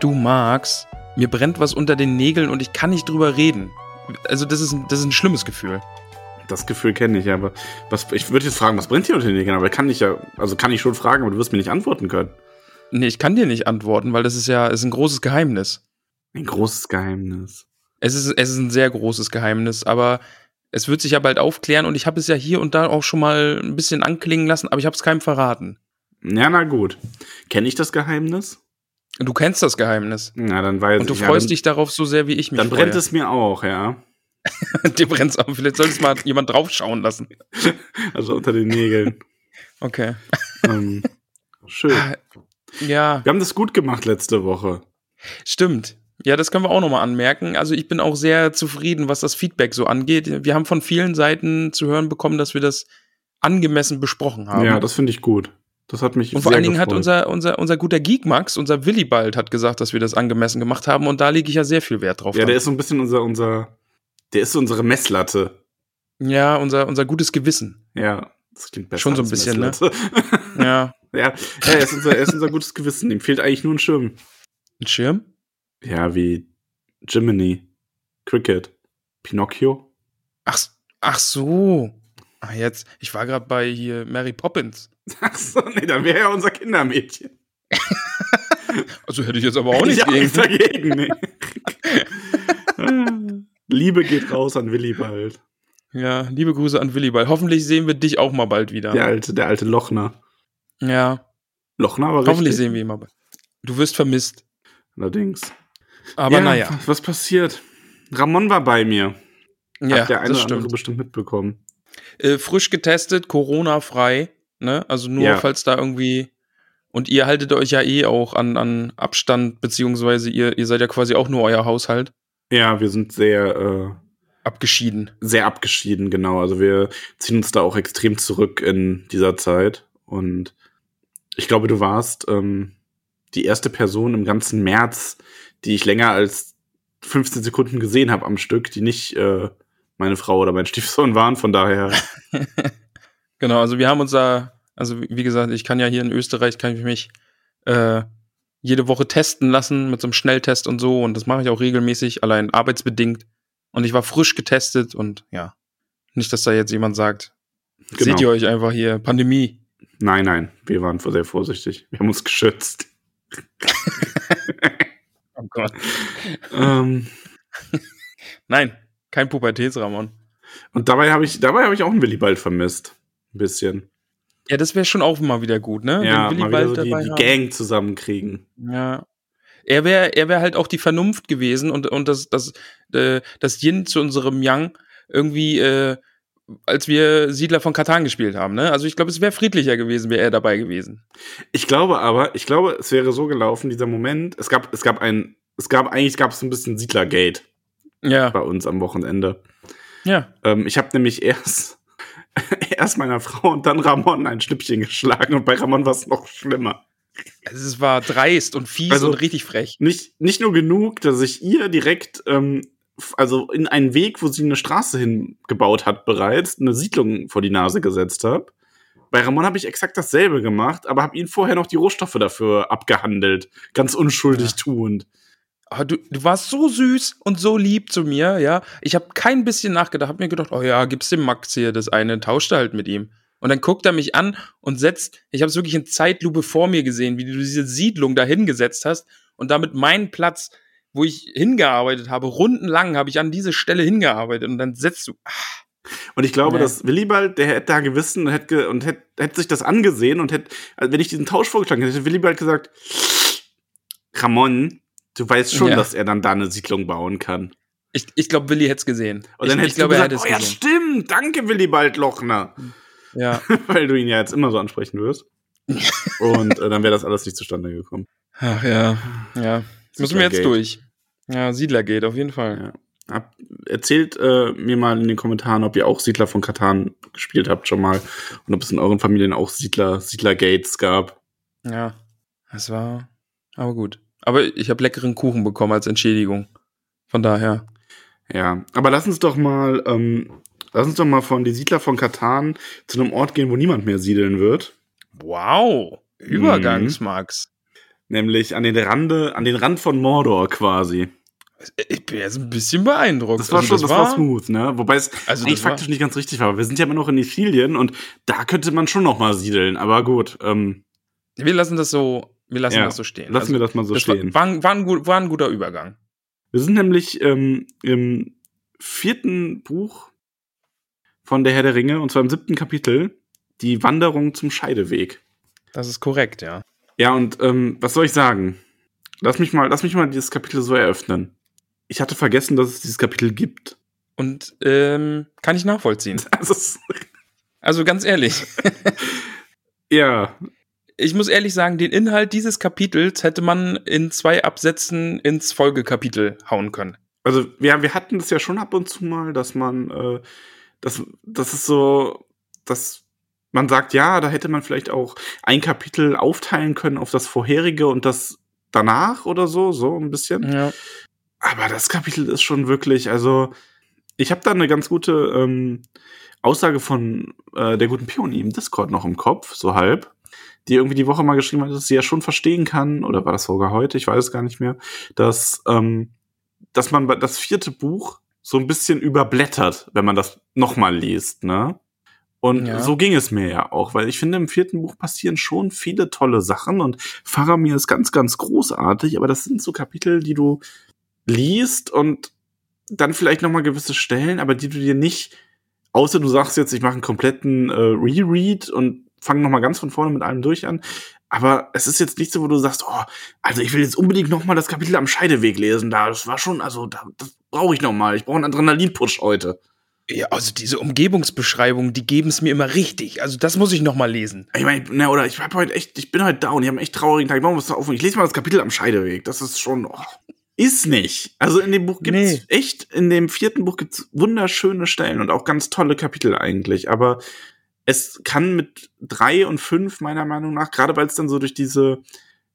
Du Max, mir brennt was unter den Nägeln und ich kann nicht drüber reden. Also das ist, ein- das ist ein schlimmes Gefühl. Das Gefühl kenne ich, aber was, ich würde jetzt fragen, was brennt hier unter den Nägeln? Aber kann ich ja, also kann ich schon fragen, aber du wirst mir nicht antworten können. Nee, ich kann dir nicht antworten, weil das ist ja ist ein großes Geheimnis. Ein großes Geheimnis. Es ist, es ist ein sehr großes Geheimnis, aber es wird sich ja bald aufklären und ich habe es ja hier und da auch schon mal ein bisschen anklingen lassen, aber ich habe es keinem verraten. Ja, na gut. Kenne ich das Geheimnis? Du kennst das Geheimnis. Na, dann weiß Und du ich. freust ja, dann, dich darauf so sehr wie ich mich Dann freue. brennt es mir auch, ja. Dir brennt's auch. Vielleicht soll es mal jemand draufschauen lassen. Also unter den Nägeln. Okay. ähm, schön. Ja, Wir haben das gut gemacht letzte Woche. stimmt. Ja, das können wir auch nochmal anmerken. Also ich bin auch sehr zufrieden, was das Feedback so angeht. Wir haben von vielen Seiten zu hören bekommen, dass wir das angemessen besprochen haben. Ja, das finde ich gut. Das hat mich und vor allen Dingen hat gefreut. unser, unser, unser guter Geek Max, unser Willibald, hat gesagt, dass wir das angemessen gemacht haben und da lege ich ja sehr viel Wert drauf. Ja, dann. der ist so ein bisschen unser, unser, der ist unsere Messlatte. ja unser, unser gutes Gewissen. Ja, das klingt besser. Schon so ein als bisschen, ne? Messlatte. Ja. ja, ja er, ist unser, er ist unser gutes Gewissen. Ihm fehlt eigentlich nur ein Schirm. Ein Schirm? Ja, wie Jiminy, Cricket, Pinocchio. Ach, ach so. Ah, jetzt, ich war gerade bei hier Mary Poppins. Ach so, nee, dann wäre er unser Kindermädchen. Also hätte ich jetzt aber auch nicht nichts dagegen, nee. Liebe geht raus an Willibald. Ja, liebe Grüße an Willibald. Hoffentlich sehen wir dich auch mal bald wieder. Der alte, der alte Lochner. Ja, Lochner war hoffentlich richtig. sehen wir ihn mal bald. Du wirst vermisst. Allerdings. Aber ja, naja. Was, was passiert? Ramon war bei mir. Ja, Hat der eine das oder andere stimmt. bestimmt mitbekommen. Äh, frisch getestet, Corona-frei. Ne? Also nur, Ja. falls da irgendwie. Und ihr haltet euch ja eh auch an, an Abstand, beziehungsweise ihr, ihr seid ja quasi auch nur euer Haushalt Ja, wir sind sehr, äh, abgeschieden. sehr abgeschieden, genau. Also wir ziehen uns da auch extrem zurück in dieser Zeit. Und ich glaube, du warst ähm, die erste Person im ganzen März, die ich länger als 15 Sekunden gesehen habe am Stück, die nicht äh, meine Frau oder mein Stiefsohn waren. Von daher, Genau, also wir haben uns da, also wie gesagt, ich kann ja hier in Österreich, kann ich mich äh, jede Woche testen lassen mit so einem Schnelltest und so und das mache ich auch regelmäßig, allein arbeitsbedingt. Und ich war frisch getestet und ja, nicht, dass da jetzt jemand sagt, Genau. seht ihr euch einfach hier, Pandemie. nein, nein, wir waren sehr vorsichtig. Wir haben uns geschützt. Oh Gott. ähm, Nein, kein Pubertätsramon. und dabei habe ich, dabei habe ich auch einen Willibald vermisst. Ein bisschen. Ja, das wäre schon auch mal wieder gut, ne? Ja, Wenn mal Willibald wieder so die, die. Gang zusammenkriegen. Ja. Er wäre er wär halt auch die Vernunft gewesen und, und das, das, äh, das Yin zu unserem Yang irgendwie, äh, als wir Siedler von Katan gespielt haben, ne? Also ich glaube, es wäre friedlicher gewesen, wäre er dabei gewesen. Ich glaube aber, ich glaube, es wäre so gelaufen, dieser Moment. Es gab, es gab ein, es gab, eigentlich gab es so ein bisschen Siedlergate Ja. bei uns am Wochenende. Ja. Ähm, ich habe nämlich erst, erst meiner Frau und dann Ramon ein Schnippchen geschlagen und bei Ramon war es noch schlimmer. Also es war dreist und fies Also- und richtig frech. Nicht, nicht nur genug, dass ich ihr direkt, ähm, also in einen Weg, wo sie eine Straße hingebaut hat bereits, eine Siedlung vor die Nase gesetzt habe. Bei Ramon habe ich exakt dasselbe gemacht, aber habe ihn vorher noch die Rohstoffe dafür abgehandelt. Ganz unschuldig Ja. tuend. Aber du, du warst so süß und so lieb zu mir, ja. Ich habe kein bisschen nachgedacht, hab mir gedacht, oh ja, gib's dem Max hier das eine, tauscht halt mit ihm. Und dann guckt er mich an und setzt, ich habe es wirklich in Zeitlupe vor mir gesehen, wie du diese Siedlung da hingesetzt hast und damit meinen Platz, wo ich hingearbeitet habe, rundenlang habe ich an diese Stelle hingearbeitet und dann setzt du, ah, Und ich glaube, Nee. dass Willibald, der hätte da gewissen und hätte, und hätte, hätte sich das angesehen und hätte, also wenn ich diesen Tausch vorgeschlagen hätte, hätte Willibald gesagt, Ramon, du weißt schon, Ja. dass er dann da eine Siedlung bauen kann. Ich, ich glaube, Willi hätte es gesehen. Und ich, dann ich hättest glaube, du er gesagt, oh ja, gesehen. stimmt, danke Willibald Lochner. Ja. Weil du ihn ja jetzt immer so ansprechen wirst. und äh, dann wäre das alles nicht zustande gekommen. Ach ja. Ja. Müssen wir jetzt Siedlergate. durch. Ja, Siedler geht, auf jeden Fall. Ja. Hab, erzählt äh, mir mal in den Kommentaren, ob ihr auch Siedler von Katan gespielt habt schon mal und ob es in euren Familien auch Siedler, Siedler-Gates gab. Ja. Das war. Aber gut. Aber ich habe leckeren Kuchen bekommen als Entschädigung. Von daher. Ja, aber lass uns doch mal, ähm, lass uns doch mal von die Siedler von Katan zu einem Ort gehen, wo niemand mehr siedeln wird, Wow. Übergangsmax. nämlich an den Rande, an den Rand von Mordor quasi. Ich bin jetzt ein bisschen beeindruckt. Das war Also schon, das war, smooth, ne? Wobei es Also eigentlich das war- faktisch nicht ganz richtig war. Wir sind ja immer noch in Ithilien und da könnte man schon noch mal siedeln. Aber gut, ähm, Wir lassen das so, wir lassen Ja, das so stehen. lassen wir das mal so war, stehen. War, ein- war, ein gut, war ein guter Übergang. Wir sind nämlich ähm, im vierten Buch von Der Herr der Ringe, und zwar im siebten Kapitel, die Wanderung zum Scheideweg. Das ist korrekt, ja. Ja, und ähm, was soll ich sagen? Lass mich mal, lass mich mal dieses Kapitel so eröffnen. Ich hatte vergessen, dass es dieses Kapitel gibt. Und ähm, kann ich nachvollziehen. Das Also ganz ehrlich, ja, ich muss ehrlich sagen, den Inhalt dieses Kapitels hätte man in zwei Absätzen ins Folgekapitel hauen können. also ja, wir hatten das ja schon ab und zu mal, dass man, äh, das, das ist so, dass man sagt, ja, da hätte man vielleicht auch ein Kapitel aufteilen können auf das vorherige und das danach oder so, so ein bisschen. Ja. Aber das Kapitel ist schon wirklich, also ich habe da eine ganz gute ähm, Aussage von äh, der guten Peony im Discord noch im Kopf, so halb, die irgendwie die Woche mal geschrieben hat, dass sie ja schon verstehen kann, oder war das sogar heute, ich weiß es gar nicht mehr, dass, ähm, dass man das vierte Buch so ein bisschen überblättert, wenn man das nochmal liest, ne? Und Ja. so ging es mir ja auch, weil ich finde, im vierten Buch passieren schon viele tolle Sachen und Faramir ist ganz, ganz großartig, aber das sind so Kapitel, die du liest und dann vielleicht noch mal gewisse Stellen, aber die du dir nicht, außer du sagst jetzt, ich mache einen kompletten äh, Reread und fange noch mal ganz von vorne mit allem durch an. Aber es ist jetzt nicht so, wo du sagst, oh, also ich will jetzt unbedingt noch mal das Kapitel am Scheideweg lesen. Da, das war schon, also da, das brauche ich noch mal. Ich brauche einen Adrenalin-Push heute. ja, also diese Umgebungsbeschreibungen, die geben es mir immer richtig. Also das muss ich noch mal lesen. Ich meine, ne, oder ich hab heute echt, ich bin heute down, ich habe einen echt traurigen Tag. Ich, mach mal was auf. ich lese mal das Kapitel am Scheideweg. Das ist schon, oh, ist nicht. Also in dem Buch gibt's Nee. echt, in dem vierten Buch gibt's wunderschöne Stellen und auch ganz tolle Kapitel eigentlich. Aber es kann mit drei und fünf meiner Meinung nach, gerade weil es dann so durch diese,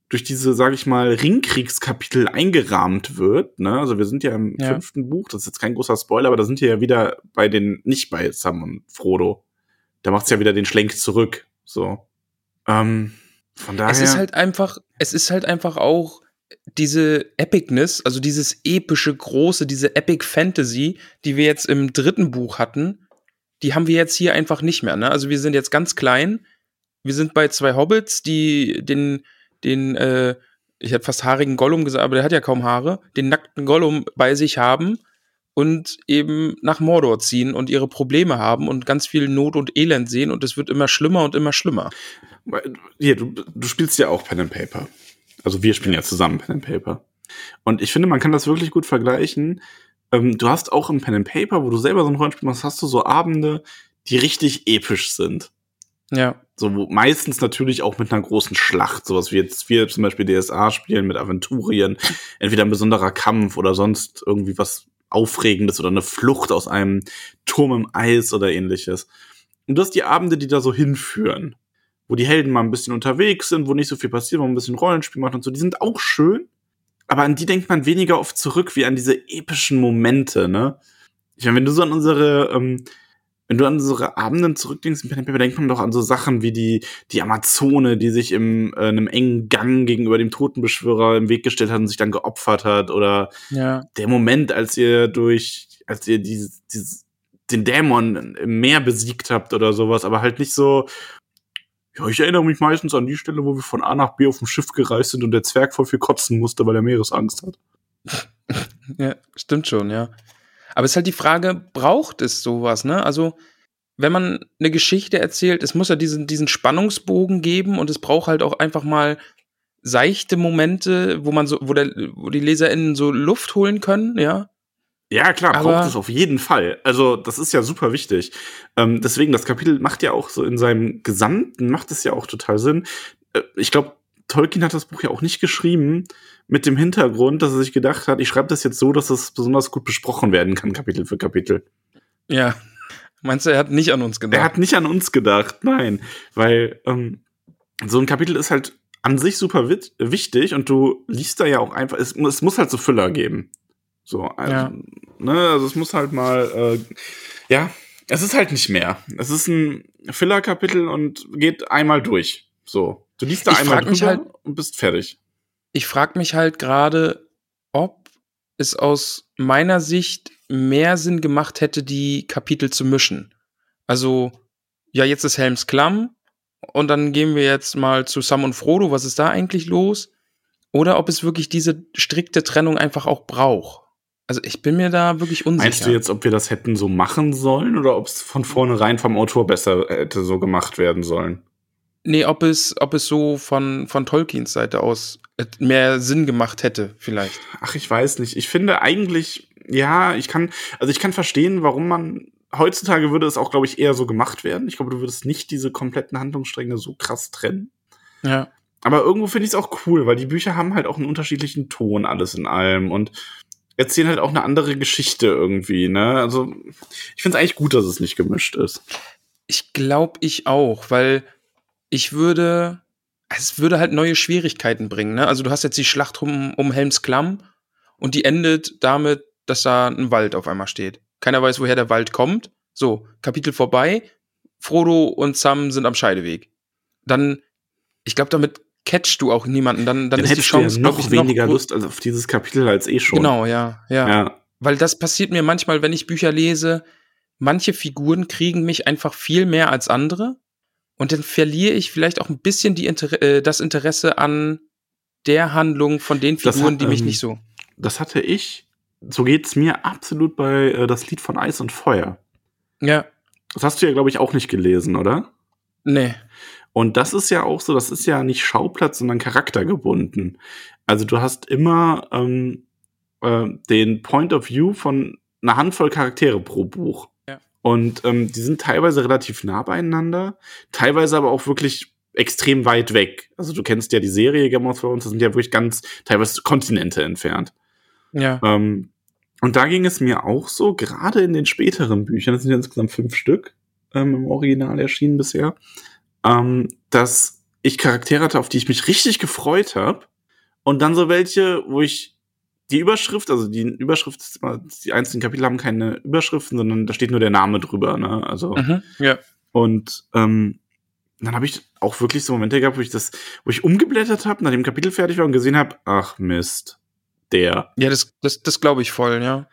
durch diese, sage ich mal, Ringkriegskapitel eingerahmt wird. Ne? Also wir sind ja im Ja. fünften Buch, das ist jetzt kein großer Spoiler, aber da sind wir ja wieder bei den, nicht bei Sam und Frodo. Da macht's ja wieder den Schlenk zurück. So. Ähm, von daher. Es ist halt einfach, es ist halt einfach auch diese Epicness, also dieses epische, große, diese Epic Fantasy, die wir jetzt im dritten Buch hatten, die haben wir jetzt hier einfach nicht mehr. Ne? Also wir sind jetzt ganz klein. Wir sind bei zwei Hobbits, die den, den, äh, ich hätte fast haarigen Gollum gesagt, aber der hat ja kaum Haare, den nackten Gollum bei sich haben und eben nach Mordor ziehen und ihre Probleme haben und ganz viel Not und Elend sehen und es wird immer schlimmer und immer schlimmer. Hier, du, du spielst ja auch Pen and Paper. Also wir spielen ja zusammen Pen and Paper. Und ich finde, man kann das wirklich gut vergleichen. Ähm, du hast auch im Pen and Paper, wo du selber so ein Rollenspiel machst, hast du so Abende, die richtig episch sind. Ja. So meistens natürlich auch mit einer großen Schlacht, sowas wie jetzt wir zum Beispiel DSA spielen mit Aventurien, entweder ein besonderer Kampf oder sonst irgendwie was Aufregendes oder eine Flucht aus einem Turm im Eis oder ähnliches. Und du hast die Abende, die da so hinführen, wo die Helden mal ein bisschen unterwegs sind, wo nicht so viel passiert, wo man ein bisschen Rollenspiel macht und so, die sind auch schön, aber an die denkt man weniger oft zurück wie an diese epischen Momente, ne? Ich meine, wenn du so an unsere ähm, wenn du an unsere Abenden zurückdenkst, denkt man doch an so Sachen wie die, die Amazone, die sich im, äh, einem engen Gang gegenüber dem Totenbeschwörer im Weg gestellt hat und sich dann geopfert hat. Oder Ja. der Moment, als ihr durch, als ihr dieses, dieses, den Dämon im Meer besiegt habt oder sowas, aber halt nicht so, ja, ich erinnere mich meistens an die Stelle, wo wir von A nach B auf dem Schiff gereist sind und der Zwerg voll viel kotzen musste, weil er Meeresangst hat. Ja, stimmt schon, ja. Aber es ist halt die Frage, braucht es sowas, ne? Also, wenn man eine Geschichte erzählt, es muss ja diesen, diesen Spannungsbogen geben und es braucht halt auch einfach mal seichte Momente, wo man so, wo, der, wo die LeserInnen so Luft holen können, ja. Ja, klar, Aber- braucht es auf jeden Fall. Also, das ist ja super wichtig. Ähm, deswegen, das Kapitel macht ja auch so in seinem Gesamten, macht es ja auch total Sinn. Äh, ich glaube, Tolkien hat das Buch ja auch nicht geschrieben mit dem Hintergrund, dass er sich gedacht hat, ich schreibe das jetzt so, dass es besonders gut besprochen werden kann, Kapitel für Kapitel. Ja. Meinst du, er hat nicht an uns gedacht? Er hat nicht an uns gedacht, nein. Weil ähm, so ein Kapitel ist halt an sich super wichtig und du liest da ja auch einfach, es, es muss halt so Füller geben. So, also, Ja. ne, also es muss halt mal, äh, ja, es ist halt nicht mehr. Es ist ein Filler-Kapitel und geht einmal durch. So, du liest da Ich einmal drüber halt- und bist fertig. ich frage mich halt gerade, ob es aus meiner Sicht mehr Sinn gemacht hätte, die Kapitel zu mischen. Also, ja, jetzt ist Helms Klamm und dann gehen wir jetzt mal zu Sam und Frodo. Was ist da eigentlich los? Oder ob es wirklich diese strikte Trennung einfach auch braucht. Also, ich bin mir da wirklich unsicher. Meinst du jetzt, ob wir das hätten so machen sollen oder ob es von vornherein vom Autor besser hätte so gemacht werden sollen? Nee, ob es, ob es so von, von Tolkiens Seite aus mehr Sinn gemacht hätte, vielleicht. Ach, ich weiß nicht. Ich finde eigentlich, ja, ich kann, also ich kann verstehen, warum man heutzutage würde es auch, glaube ich, eher so gemacht werden. Ich glaube, du würdest nicht diese kompletten Handlungsstränge so krass trennen. Ja. Aber irgendwo finde ich es auch cool, weil die Bücher haben halt auch einen unterschiedlichen Ton, alles in allem und erzählen halt auch eine andere Geschichte irgendwie, ne? Also, ich finde es eigentlich gut, dass es nicht gemischt ist. Ich glaube, ich auch, weil ich würde, es würde halt neue Schwierigkeiten bringen. Ne? Also du hast jetzt die Schlacht um, um Helms Klamm und die endet damit, dass da ein Wald auf einmal steht. Keiner weiß, woher der Wald kommt. So, Kapitel vorbei. Frodo und Sam sind am Scheideweg. Dann, ich glaube, damit catchst du auch niemanden. Dann, dann Dann ist die Chance du ja noch ich, weniger gro- Lust als auf dieses Kapitel als eh schon. Genau, ja, ja. Ja. Weil das passiert mir manchmal, wenn ich Bücher lese. Manche Figuren kriegen mich einfach viel mehr als andere. Und dann verliere ich vielleicht auch ein bisschen die Inter äh, das Interesse an der Handlung von den Figuren, hat, die mich ähm, nicht so. Das hatte ich, so geht's mir absolut bei äh, das Lied von Eis und Feuer. Ja, Das hast du ja, glaube ich, auch nicht gelesen, oder? nee. Und das ist ja auch so, das ist ja nicht Schauplatz, sondern charaktergebunden. Also du hast immer ähm, äh, den Point of View von einer Handvoll Charaktere pro Buch. Ja. Und ähm, die sind teilweise relativ nah beieinander, teilweise aber auch wirklich extrem weit weg. Also du kennst ja die Serie Game of Thrones, das sind ja wirklich ganz teilweise Kontinente entfernt. Ja. Ähm, und da ging es mir auch so, gerade in den späteren Büchern, das sind ja insgesamt fünf Stück ähm, im Original erschienen bisher, ähm, dass ich Charaktere hatte, auf die ich mich richtig gefreut habe. Und dann so welche, wo ich die Überschrift, also die Überschrift, die einzelnen Kapitel haben keine Überschriften, sondern da steht nur der Name drüber. Ne? Also Mhm. Ja. und ähm, dann habe ich auch wirklich so Momente gehabt, wo ich das, wo ich umgeblättert habe, nachdem Kapitel fertig war und gesehen habe, ach Mist, der. Ja, das, das, das glaube ich voll, ja.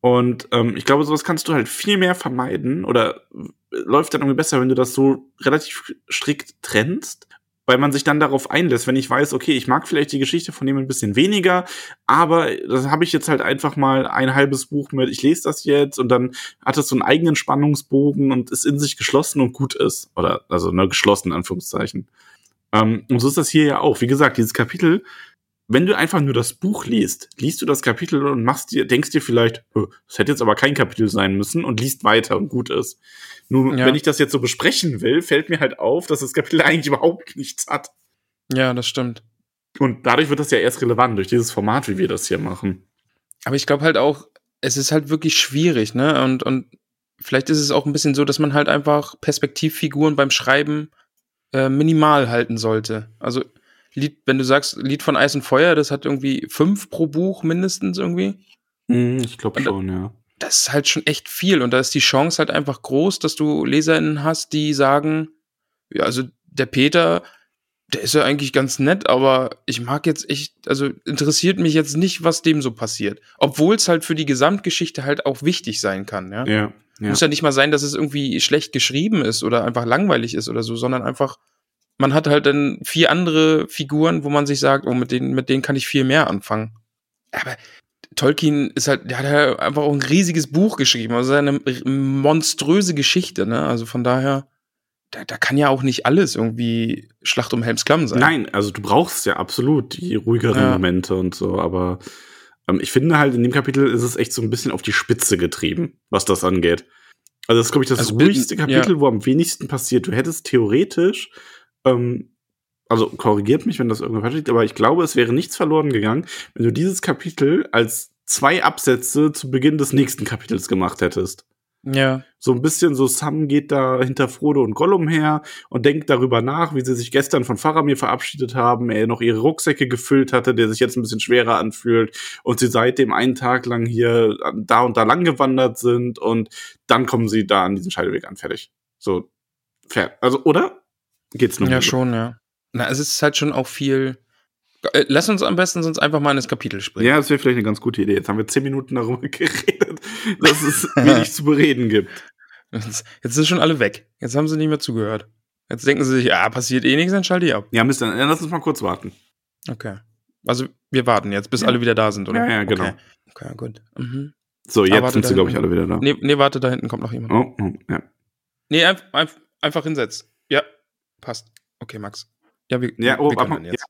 Und ähm, ich glaube, sowas kannst du halt viel mehr vermeiden oder läuft dann irgendwie besser, wenn du das so relativ strikt trennst, weil man sich dann darauf einlässt, wenn ich weiß, okay, ich mag vielleicht die Geschichte von dem ein bisschen weniger, aber das habe ich jetzt halt einfach mal ein halbes Buch mit, ich lese das jetzt und dann hat es so einen eigenen Spannungsbogen und ist in sich geschlossen und gut ist. Oder also ne, geschlossen, Anführungszeichen. Ähm, und so ist das hier ja auch. Wie gesagt, dieses Kapitel wenn du einfach nur das Buch liest, liest du das Kapitel und machst dir, denkst dir vielleicht, "Äh, das hätte jetzt aber kein Kapitel sein müssen und liest weiter und gut ist. Nur Ja. wenn ich das jetzt so besprechen will, fällt mir halt auf, dass das Kapitel eigentlich überhaupt nichts hat. Ja, das stimmt. Und dadurch wird das ja erst relevant, durch dieses Format, wie wir das hier machen. Aber ich glaube halt auch, es ist halt wirklich schwierig, ne? Und, und vielleicht ist es auch ein bisschen so, dass man halt einfach Perspektivfiguren beim Schreiben äh, minimal halten sollte. Also, Lied, wenn du sagst, Lied von Eis und Feuer, das hat irgendwie fünf pro Buch mindestens irgendwie. Hm, ich glaube schon, ja. Das ist halt schon echt viel. Und da ist die Chance halt einfach groß, dass du LeserInnen hast, die sagen, ja, also der Peter, der ist ja eigentlich ganz nett, aber ich mag jetzt echt, also interessiert mich jetzt nicht, was dem so passiert. Obwohl es halt für die Gesamtgeschichte halt auch wichtig sein kann, ja. Ja, ja. Muss ja nicht mal sein, dass es irgendwie schlecht geschrieben ist oder einfach langweilig ist oder so, sondern einfach, man hat halt dann vier andere Figuren, wo man sich sagt, oh, mit denen, mit denen kann ich viel mehr anfangen. Aber Tolkien ist halt, der hat ja einfach auch ein riesiges Buch geschrieben, also eine monströse Geschichte, ne? Also von daher, da, da kann ja auch nicht alles irgendwie Schlacht um Helms Klamm sein. Nein, also du brauchst ja absolut die ruhigeren Ja. Momente und so, aber ähm, ich finde halt, in dem Kapitel ist es echt so ein bisschen auf die Spitze getrieben, was das angeht. Also das ist, glaube ich, das Also ruhigste Kapitel, ja. wo am wenigsten passiert. Du hättest theoretisch, ähm, also korrigiert mich, wenn das irgendwo falsch liegt, aber ich glaube, es wäre nichts verloren gegangen, wenn du dieses Kapitel als zwei Absätze zu Beginn des nächsten Kapitels gemacht hättest. Ja. So ein bisschen so, Sam geht da hinter Frodo und Gollum her und denkt darüber nach, wie sie sich gestern von Faramir verabschiedet haben, er noch ihre Rucksäcke gefüllt hatte, der sich jetzt ein bisschen schwerer anfühlt und sie seitdem einen Tag lang hier da und da lang gewandert sind und dann kommen sie da an diesen Scheideweg an, fertig. So, fair. Also, oder? Geht's nur Ja, schon, ja. Na, es ist halt schon auch viel. Äh, Lass uns am besten sonst einfach mal in das Kapitel springen. Ja, das wäre vielleicht eine ganz gute Idee. Jetzt haben wir zehn Minuten darüber geredet, dass es wenig zu bereden gibt. Jetzt jetzt sind schon alle weg. Jetzt haben sie nicht mehr zugehört. Jetzt denken sie sich, ah, passiert eh nichts, dann schalte ich ab. Ja, Mist, dann lass uns mal kurz warten. Okay. Also, wir warten jetzt, bis Ja. alle wieder da sind, oder? Ja, ja, genau. Okay, okay gut. Mhm. So, Ah, jetzt warte, sind sie, glaube ich, alle wieder da. Nee, nee, warte, da hinten kommt noch jemand. Oh, oh, ja. Nee, einfach, einfach, einfach hinsetzen. Passt. Okay, Max. Ja, wir, Ja, oh, wir aber, können ja. jetzt.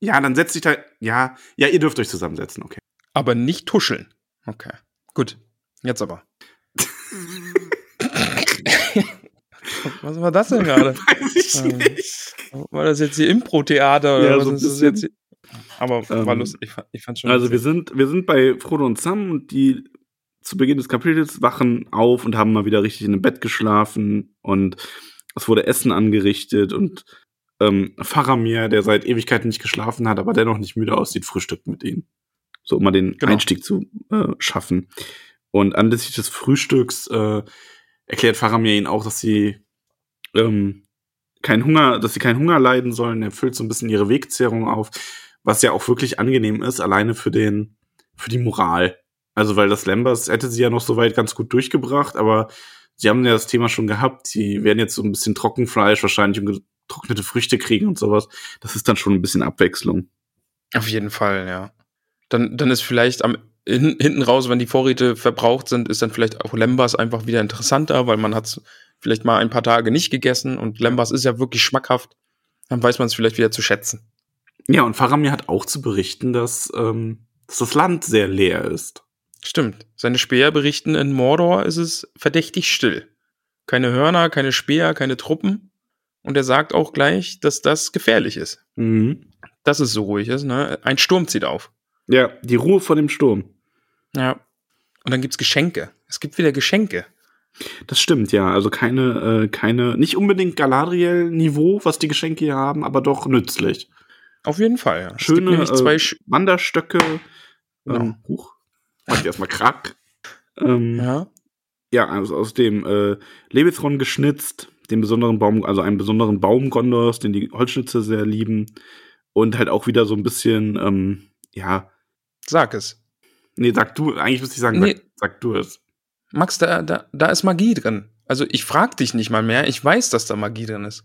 ja, dann setz dich da. Ja, ja, ihr dürft euch zusammensetzen, okay. Aber nicht tuscheln. Okay. Gut. Jetzt aber. Was war das denn gerade? Weiß ich Ähm, nicht. War das jetzt hier Impro-Theater oder Ja, was so ist das jetzt? hier? Aber war Ähm, lustig. Ich fand, ich fand schon. Also wir sind, wir sind bei Frodo und Sam und die zu Beginn des Kapitels wachen auf und haben mal wieder richtig in einem Bett geschlafen und es wurde Essen angerichtet und ähm, Faramir, der seit Ewigkeiten nicht geschlafen hat, aber dennoch nicht müde aussieht, frühstückt mit ihnen. So, um mal den Genau. Einstieg zu äh, schaffen. Und anlässlich des Frühstücks äh, erklärt Faramir ihnen auch, dass sie ähm, keinen Hunger, dass sie keinen Hunger leiden sollen. Er füllt so ein bisschen ihre Wegzehrung auf, was ja auch wirklich angenehm ist, alleine für den, für die Moral. Also, weil das Lambers hätte sie ja noch soweit ganz gut durchgebracht, aber sie haben ja das Thema schon gehabt. Sie werden jetzt so ein bisschen Trockenfleisch wahrscheinlich und getrocknete Früchte kriegen und sowas. Das ist dann schon ein bisschen Abwechslung. Auf jeden Fall, ja. Dann, dann ist vielleicht am hin, hinten raus, wenn die Vorräte verbraucht sind, ist dann vielleicht auch Lembas einfach wieder interessanter, weil man hat vielleicht mal ein paar Tage nicht gegessen und Lembas ist ja wirklich schmackhaft. Dann weiß man es vielleicht wieder zu schätzen. Ja, und Faramir hat auch zu berichten, dass, ähm, dass das Land sehr leer ist. Stimmt. Seine Speer berichten, in Mordor ist es verdächtig still. Keine Hörner, keine Speer, keine Truppen. Und er sagt auch gleich, dass das gefährlich ist. Mhm. Dass es so ruhig ist, ne? Ein Sturm zieht auf. Ja, die Ruhe vor dem Sturm. Ja. Und dann gibt's Geschenke. Es gibt wieder Geschenke. Das stimmt, ja. Also keine, äh, keine, nicht unbedingt Galadriel-Niveau, was die Geschenke hier haben, aber doch nützlich. Auf jeden Fall, ja. Es Schöne gibt nämlich zwei äh, Wanderstöcke. Genau. Ähm, huch. Mach ich erstmal krack. Ähm, ja. ja. also aus dem äh, Lebethron geschnitzt, den besonderen Baum, also einen besonderen Baum Gondors, den die Holzschnitze sehr lieben. Und halt auch wieder so ein bisschen, ähm, ja, Sag es. nee, sag du, eigentlich müsste ich sagen, Nee. sag, sag du es. Max, da, da, da ist Magie drin. Also ich frag dich nicht mal mehr. Ich weiß, dass da Magie drin ist.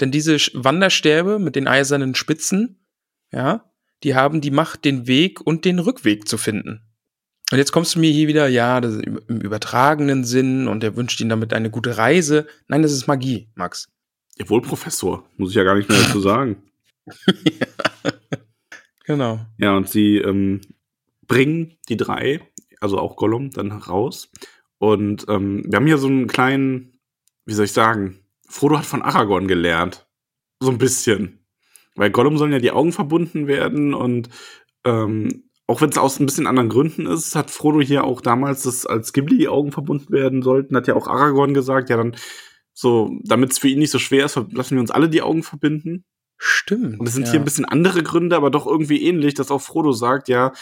Denn diese Wanderstäbe mit den eisernen Spitzen, ja, die haben die Macht, den Weg und den Rückweg zu finden. Und jetzt kommst du mir hier wieder, ja, im übertragenen Sinn und er wünscht ihnen damit eine gute Reise. Nein, das ist Magie, Max. Jawohl, Professor. Muss ich ja gar nicht mehr dazu sagen. Genau. Ja, und sie ähm, bringen die drei, also auch Gollum, dann raus. Und ähm, wir haben hier so einen kleinen, wie soll ich sagen, Frodo hat von Aragorn gelernt. So ein bisschen. Weil Gollum sollen ja die Augen verbunden werden und ähm, auch wenn es aus ein bisschen anderen Gründen ist, hat Frodo hier auch damals, dass als Ghibli die Augen verbunden werden sollten, hat ja auch Aragorn gesagt, ja dann so, damit es für ihn nicht so schwer ist, lassen wir uns alle die Augen verbinden. Stimmt. Und es sind ja. hier ein bisschen andere Gründe, aber doch irgendwie ähnlich, dass auch Frodo sagt, ja,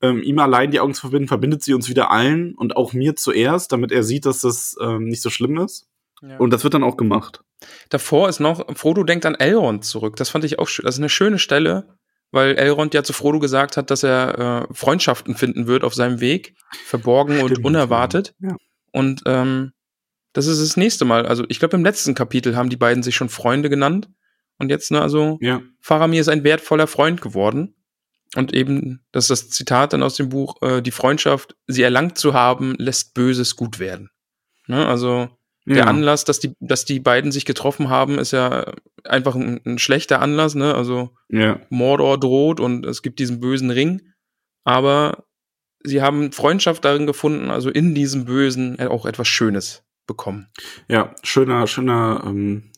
ähm, ihm allein die Augen zu verbinden, verbindet sie uns wieder allen und auch mir zuerst, damit er sieht, dass das ähm, nicht so schlimm ist. Ja. Und das wird dann auch gemacht. Davor ist noch, Frodo denkt an Elrond zurück. Das fand ich auch schön. Das ist eine schöne Stelle, weil Elrond ja zu Frodo gesagt hat, dass er äh, Freundschaften finden wird auf seinem Weg, verborgen und Stimmt, unerwartet. ja. Ja. Und ähm, das ist das nächste Mal. Also ich glaube, im letzten Kapitel haben die beiden sich schon Freunde genannt. Und jetzt, ne, also Ja. Faramir ist ein wertvoller Freund geworden. Und eben, das ist das Zitat dann aus dem Buch, äh, die Freundschaft, sie erlangt zu haben, lässt Böses gut werden. Ne? Also der Ja. Anlass, dass die, dass die beiden sich getroffen haben, ist ja einfach ein, ein schlechter Anlass, ne? Also Ja. Mordor droht und es gibt diesen bösen Ring. Aber sie haben Freundschaft darin gefunden, also in diesem Bösen auch etwas Schönes bekommen. Ja, schöner, schöner ähm,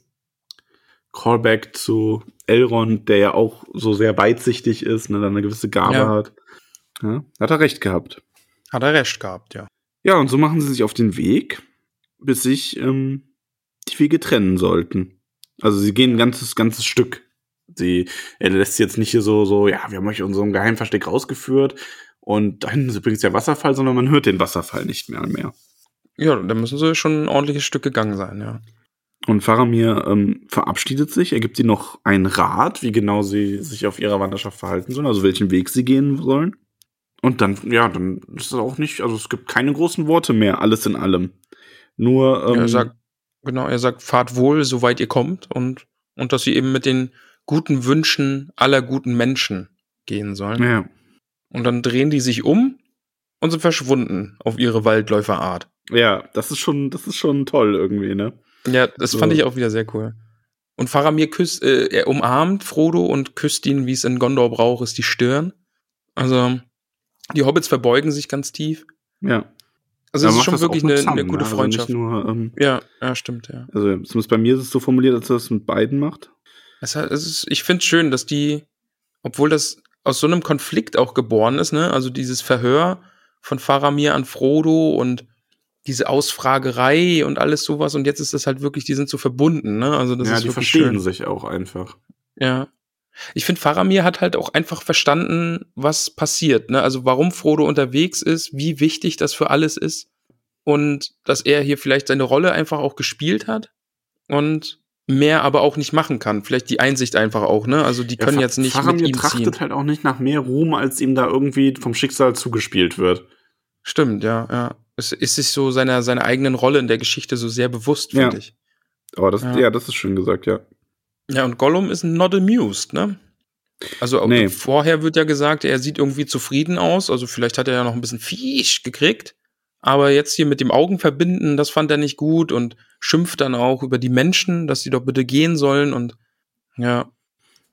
Callback zu Elrond, der ja auch so sehr weitsichtig ist, ne, dann eine gewisse Gabe Ja. hat. Ja, hat er recht gehabt. Hat er recht gehabt, ja. Ja, und so machen sie sich auf den Weg, bis sich ähm, die Wege trennen sollten. Also sie gehen ein ganzes, ganzes Stück. Sie, er lässt jetzt nicht hier so, so, ja, wir haben euch in unserem Geheimversteck rausgeführt und da hinten ist übrigens der Wasserfall, sondern man hört den Wasserfall nicht mehr mehr. Ja, da müssen sie schon ein ordentliches Stück gegangen sein, ja. Und Faramir ähm, verabschiedet sich. Er gibt ihnen noch einen Rat, wie genau sie sich auf ihrer Wanderschaft verhalten sollen, also welchen Weg sie gehen sollen. Und dann, ja, dann ist es auch nicht, also es gibt keine großen Worte mehr, alles in allem. Nur, ähm, ja er sagt, genau, er sagt, fahrt wohl, soweit ihr kommt und, und dass sie eben mit den guten Wünschen aller guten Menschen gehen sollen. ja, Und dann drehen die sich um und sind verschwunden auf ihre Waldläuferart. ja, das ist schon, das ist schon toll irgendwie, ne? Ja, das So. fand ich auch wieder sehr cool. Und Faramir küsst, äh, er umarmt Frodo und küsst ihn, wie es in Gondor braucht, ist die Stirn. Also, die Hobbits verbeugen sich ganz tief. Ja. Also, es ist schon wirklich eine, Sam, eine gute ne? Also Freundschaft. nicht nur, ähm, ja, ja, stimmt, ja. also zumindest bei mir ist es so formuliert, dass er das mit beiden macht. Es, ist, ich finde es schön, dass die, obwohl das aus so einem Konflikt auch geboren ist, ne, also dieses Verhör von Faramir an Frodo und diese Ausfragerei und alles sowas und jetzt ist das halt wirklich, die sind so verbunden, ne, also das ja, ist die verstehen schön. sich auch einfach. Ja. Ich finde, Faramir hat halt auch einfach verstanden, was passiert, ne, also warum Frodo unterwegs ist, wie wichtig das für alles ist und dass er hier vielleicht seine Rolle einfach auch gespielt hat und mehr aber auch nicht machen kann. Vielleicht die Einsicht einfach auch, ne? Also die können Fa- jetzt nicht Faramir mit ihm trachtet ziehen. halt auch nicht nach mehr Ruhm, als ihm da irgendwie vom Schicksal zugespielt wird. Stimmt, ja, ja. Es ist sich so seiner, seiner eigenen Rolle in der Geschichte so sehr bewusst, finde Ja. ich. Aber das, Ja. ja. das ist schön gesagt, ja. Ja, und Gollum ist not amused, ne? Also Nee. vorher wird ja gesagt, er sieht irgendwie zufrieden aus, also vielleicht hat er ja noch ein bisschen Fisch gekriegt, aber jetzt hier mit dem Augen verbinden, das fand er nicht gut und schimpft dann auch über die Menschen, dass sie doch bitte gehen sollen und ja,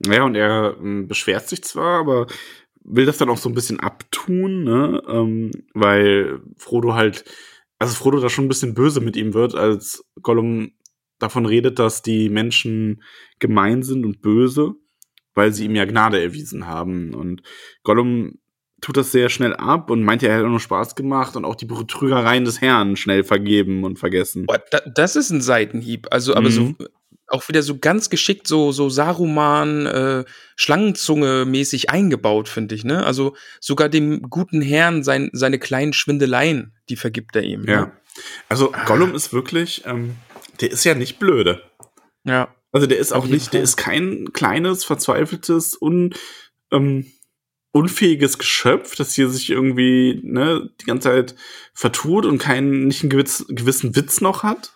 Ja, und er ähm, beschwert sich zwar, aber will das dann auch so ein bisschen abtun, ne? Ähm, weil Frodo halt, also Frodo da schon ein bisschen böse mit ihm wird, als Gollum davon redet, dass die Menschen gemein sind und böse, weil sie ihm ja Gnade erwiesen haben. Und Gollum tut das sehr schnell ab und meint, er hätte nur Spaß gemacht und auch die Betrügereien des Herrn schnell vergeben und vergessen. Boah, da, das ist ein Seitenhieb. Also, aber so Mhm. auch wieder so ganz geschickt, so, so Saruman, äh, Schlangenzunge mäßig eingebaut, finde ich, ne? Also sogar dem guten Herrn sein, seine kleinen Schwindeleien, die vergibt er ihm. Ja. Ne? Also Gollum ist wirklich, ähm, der ist ja nicht blöde. Ja. Also der ist Auf auch nicht, der ist kein kleines, verzweifeltes, un, ähm, unfähiges Geschöpf, das hier sich irgendwie ne, die ganze Zeit vertut und keinen, nicht einen gewiss, gewissen Witz noch hat.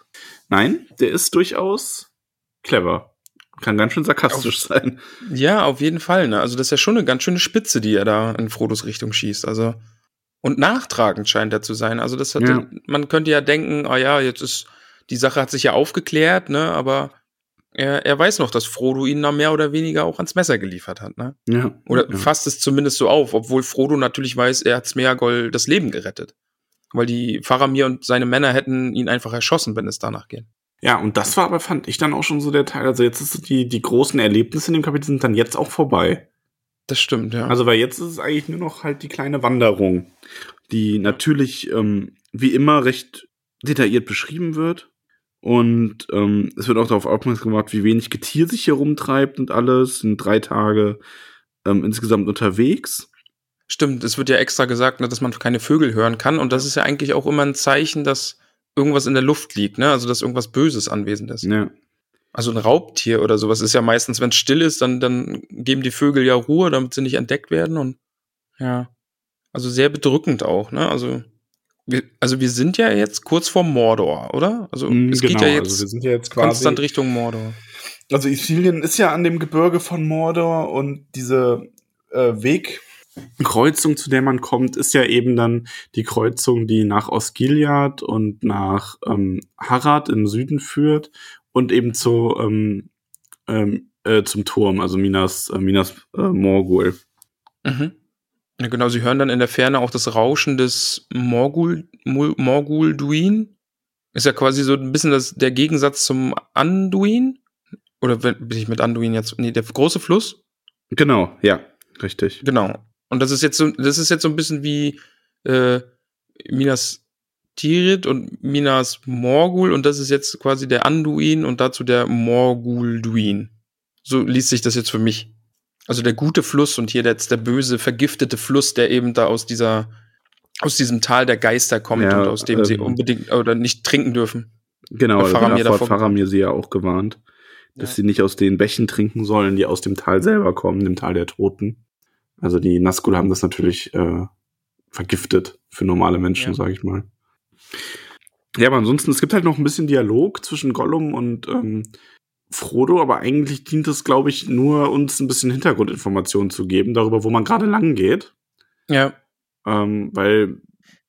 Nein, der ist durchaus clever. Kann ganz schön sarkastisch sein. Ja, auf jeden Fall, ne? Also das ist ja schon eine ganz schöne Spitze, die er da in Frodos Richtung schießt. Also und nachtragend scheint er zu sein. Also das hat, Ja. man könnte ja denken, ah ja, jetzt ist die Sache hat sich ja aufgeklärt, ne? Aber er, er weiß noch, dass Frodo ihn da mehr oder weniger auch ans Messer geliefert hat, ne? Ja. Oder ja. fasst es zumindest so auf, obwohl Frodo natürlich weiß, er hat Smeagol das Leben gerettet. Weil die Faramir und seine Männer hätten ihn einfach erschossen, wenn es danach geht. Ja, und das war aber, fand ich dann auch schon so der Teil. Also jetzt ist die, die großen Erlebnisse in dem Kapitel sind dann jetzt auch vorbei. Das stimmt, ja. Also, weil jetzt ist es eigentlich nur noch halt die kleine Wanderung, die natürlich ähm, wie immer recht detailliert beschrieben wird. Und ähm, es wird auch darauf aufmerksam gemacht, wie wenig Getier sich hier rumtreibt und alles. Sind drei Tage ähm, insgesamt unterwegs. Stimmt, es wird ja extra gesagt, ne, dass man keine Vögel hören kann. Und das ist ja eigentlich auch immer ein Zeichen, dass irgendwas in der Luft liegt, ne? Also dass irgendwas Böses anwesend ist. Ja. Also ein Raubtier oder sowas ist ja meistens, wenn es still ist, dann, dann geben die Vögel ja Ruhe, damit sie nicht entdeckt werden. Und ja. Also sehr bedrückend auch, ne? Also wir, also wir sind ja jetzt kurz vor Mordor, oder? Also Mm, es genau, geht ja jetzt also wir sind ja jetzt quasi. konstant Richtung Mordor. Also Ithilien ist ja an dem Gebirge von Mordor und diese äh, Kreuzung, zu der man kommt, ist ja eben dann die Kreuzung, die nach Osgiliath und nach ähm, Harad im Süden führt und eben zu, ähm, ähm, äh, zum Turm, also Minas, äh, Minas äh, Morgul. Mhm. Ja, genau, sie hören dann in der Ferne auch das Rauschen des Morgul, Morgul-Duin. Ist ja quasi so ein bisschen das, der Gegensatz zum Anduin. Oder bin ich mit Anduin jetzt? Nee, der große Fluss. Genau, ja, richtig. Genau. Und das ist jetzt so, das ist jetzt so ein bisschen wie äh, Minas Tirith und Minas Morgul und das ist jetzt quasi der Anduin und dazu der Morgul-Duin. So liest sich das jetzt für mich. Also der gute Fluss und hier jetzt der böse, vergiftete Fluss, der eben da aus dieser, aus diesem Tal der Geister kommt Ja, und aus dem sie ähm, unbedingt oder nicht trinken dürfen. Genau, Hat also Faramir davor hat davor Faramir sie ja auch gewarnt, dass Ja. sie nicht aus den Bächen trinken sollen, die aus dem Tal selber kommen, dem Tal der Toten. Also die Nazgul haben das natürlich äh, vergiftet für normale Menschen, Ja. sage ich mal. Ja, aber ansonsten, es gibt halt noch ein bisschen Dialog zwischen Gollum und ähm, Frodo, aber eigentlich dient es, glaube ich, nur uns ein bisschen Hintergrundinformationen zu geben darüber, wo man gerade lang geht, Ja. ähm, weil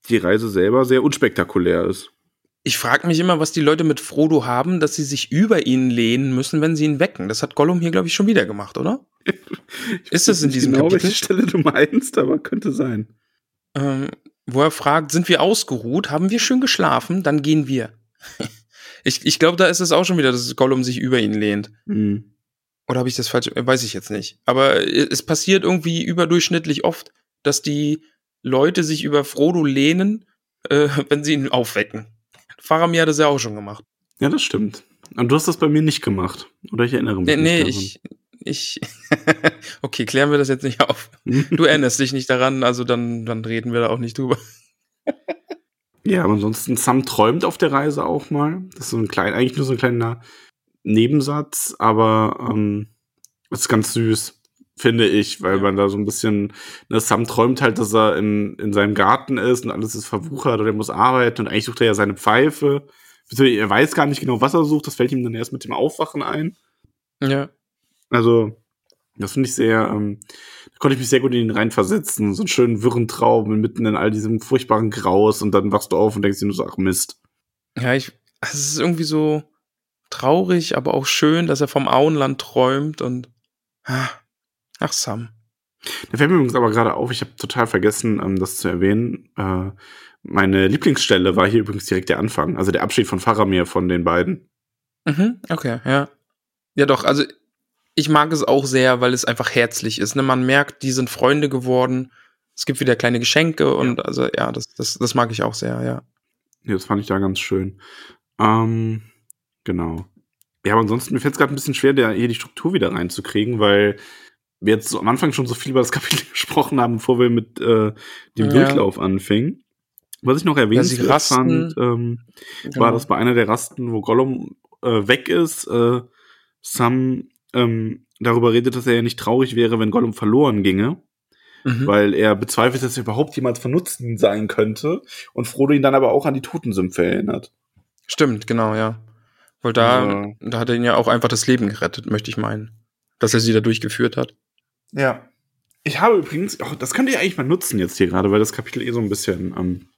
die Reise selber sehr unspektakulär ist. Ich frage mich immer, was die Leute mit Frodo haben, dass sie sich über ihn lehnen müssen, wenn sie ihn wecken. Das hat Gollum hier, glaube ich, schon wieder gemacht, oder? Ist das in diesem genau, Kapitel? welche Stelle du meinst, aber könnte sein. ähm, wo er fragt, sind wir ausgeruht? Haben wir schön geschlafen? Dann gehen wir. Ich ich glaube, da ist es auch schon wieder, dass Gollum sich über ihn lehnt. Mhm. Oder habe ich das falsch? Weiß ich jetzt nicht. Aber es passiert irgendwie überdurchschnittlich oft, dass die Leute sich über Frodo lehnen, äh, wenn sie ihn aufwecken. Faramir hat das ja auch schon gemacht. Ja, das stimmt. Und du hast das bei mir nicht gemacht. Oder ich erinnere mich Nee, nee nicht ich, ich, okay, klären wir das jetzt nicht auf. daran. Du erinnerst dich nicht daran, also dann, dann reden wir da auch nicht drüber. Ja, aber ansonsten, Sam träumt auf der Reise auch mal. Das ist so ein klein, eigentlich nur so ein kleiner Nebensatz, aber ähm, ist ganz süß, finde ich, weil Ja. man da so ein bisschen, ne, Sam träumt halt, dass er in, in seinem Garten ist und alles ist verwuchert und er muss arbeiten und eigentlich sucht er ja seine Pfeife. Er weiß gar nicht genau, was er sucht, das fällt ihm dann erst mit dem Aufwachen ein. Ja. Also, das finde ich sehr, ähm, da konnte ich mich sehr gut in ihn reinversetzen. So einen schönen wirren Traum mitten in all diesem furchtbaren Graus und dann wachst du auf und denkst dir nur so, ach Mist. Ja, ich, es ist irgendwie so traurig, aber auch schön, dass er vom Auenland träumt und, ah, ach Sam. Da fällt mir übrigens aber gerade auf, ich habe total vergessen, ähm, das zu erwähnen. Äh, meine Lieblingsstelle war hier übrigens direkt der Anfang, also der Abschied von Faramir von den beiden. Mhm, okay, ja. Ja, doch, also ich mag es auch sehr, weil es einfach herzlich ist. Ne? Man merkt, die sind Freunde geworden. Es gibt wieder kleine Geschenke und also ja, das, das, das mag ich auch sehr, ja. Ja, das fand ich da ganz schön. Ähm, genau. Ja, aber ansonsten, mir fällt es gerade ein bisschen schwer, der, hier die Struktur wieder reinzukriegen, weil wir jetzt am Anfang schon so viel über das Kapitel gesprochen haben, bevor wir mit äh, dem Ja. Durchlauf anfingen. Was ich noch rasten. fand, ähm, Genau. war das bei einer der Rasten, wo Gollum äh, weg ist, äh, Sam ähm, darüber redet, dass er ja nicht traurig wäre, wenn Gollum verloren ginge, Mhm. weil er bezweifelt, dass er überhaupt jemals von Nutzen sein könnte und Frodo ihn dann aber auch an die Totensümpfe erinnert. Stimmt, genau, ja. Weil da, Also- da hat er ihn ja auch einfach das Leben gerettet, möchte ich meinen. Dass er sie da durchgeführt hat. Ja. Ich habe übrigens, oh, das könnt ihr eigentlich mal nutzen jetzt hier gerade, weil das Kapitel eh so ein bisschen, ähm,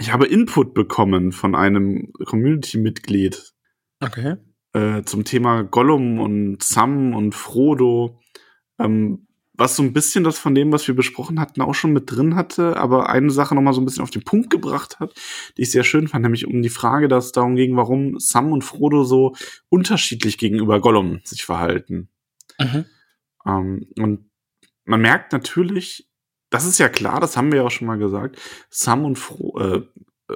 ich habe Input bekommen von einem Community-Mitglied Okay. Äh, zum Thema Gollum und Sam und Frodo, ähm, was so ein bisschen das von dem, was wir besprochen hatten, auch schon mit drin hatte, aber eine Sache noch mal so ein bisschen auf den Punkt gebracht hat, die ich sehr schön fand, nämlich um die Frage, dass es darum ging, warum Sam und Frodo so unterschiedlich gegenüber Gollum sich verhalten. Mhm. Ähm, und man merkt natürlich, das ist ja klar, das haben wir ja auch schon mal gesagt, Sam und Fro äh,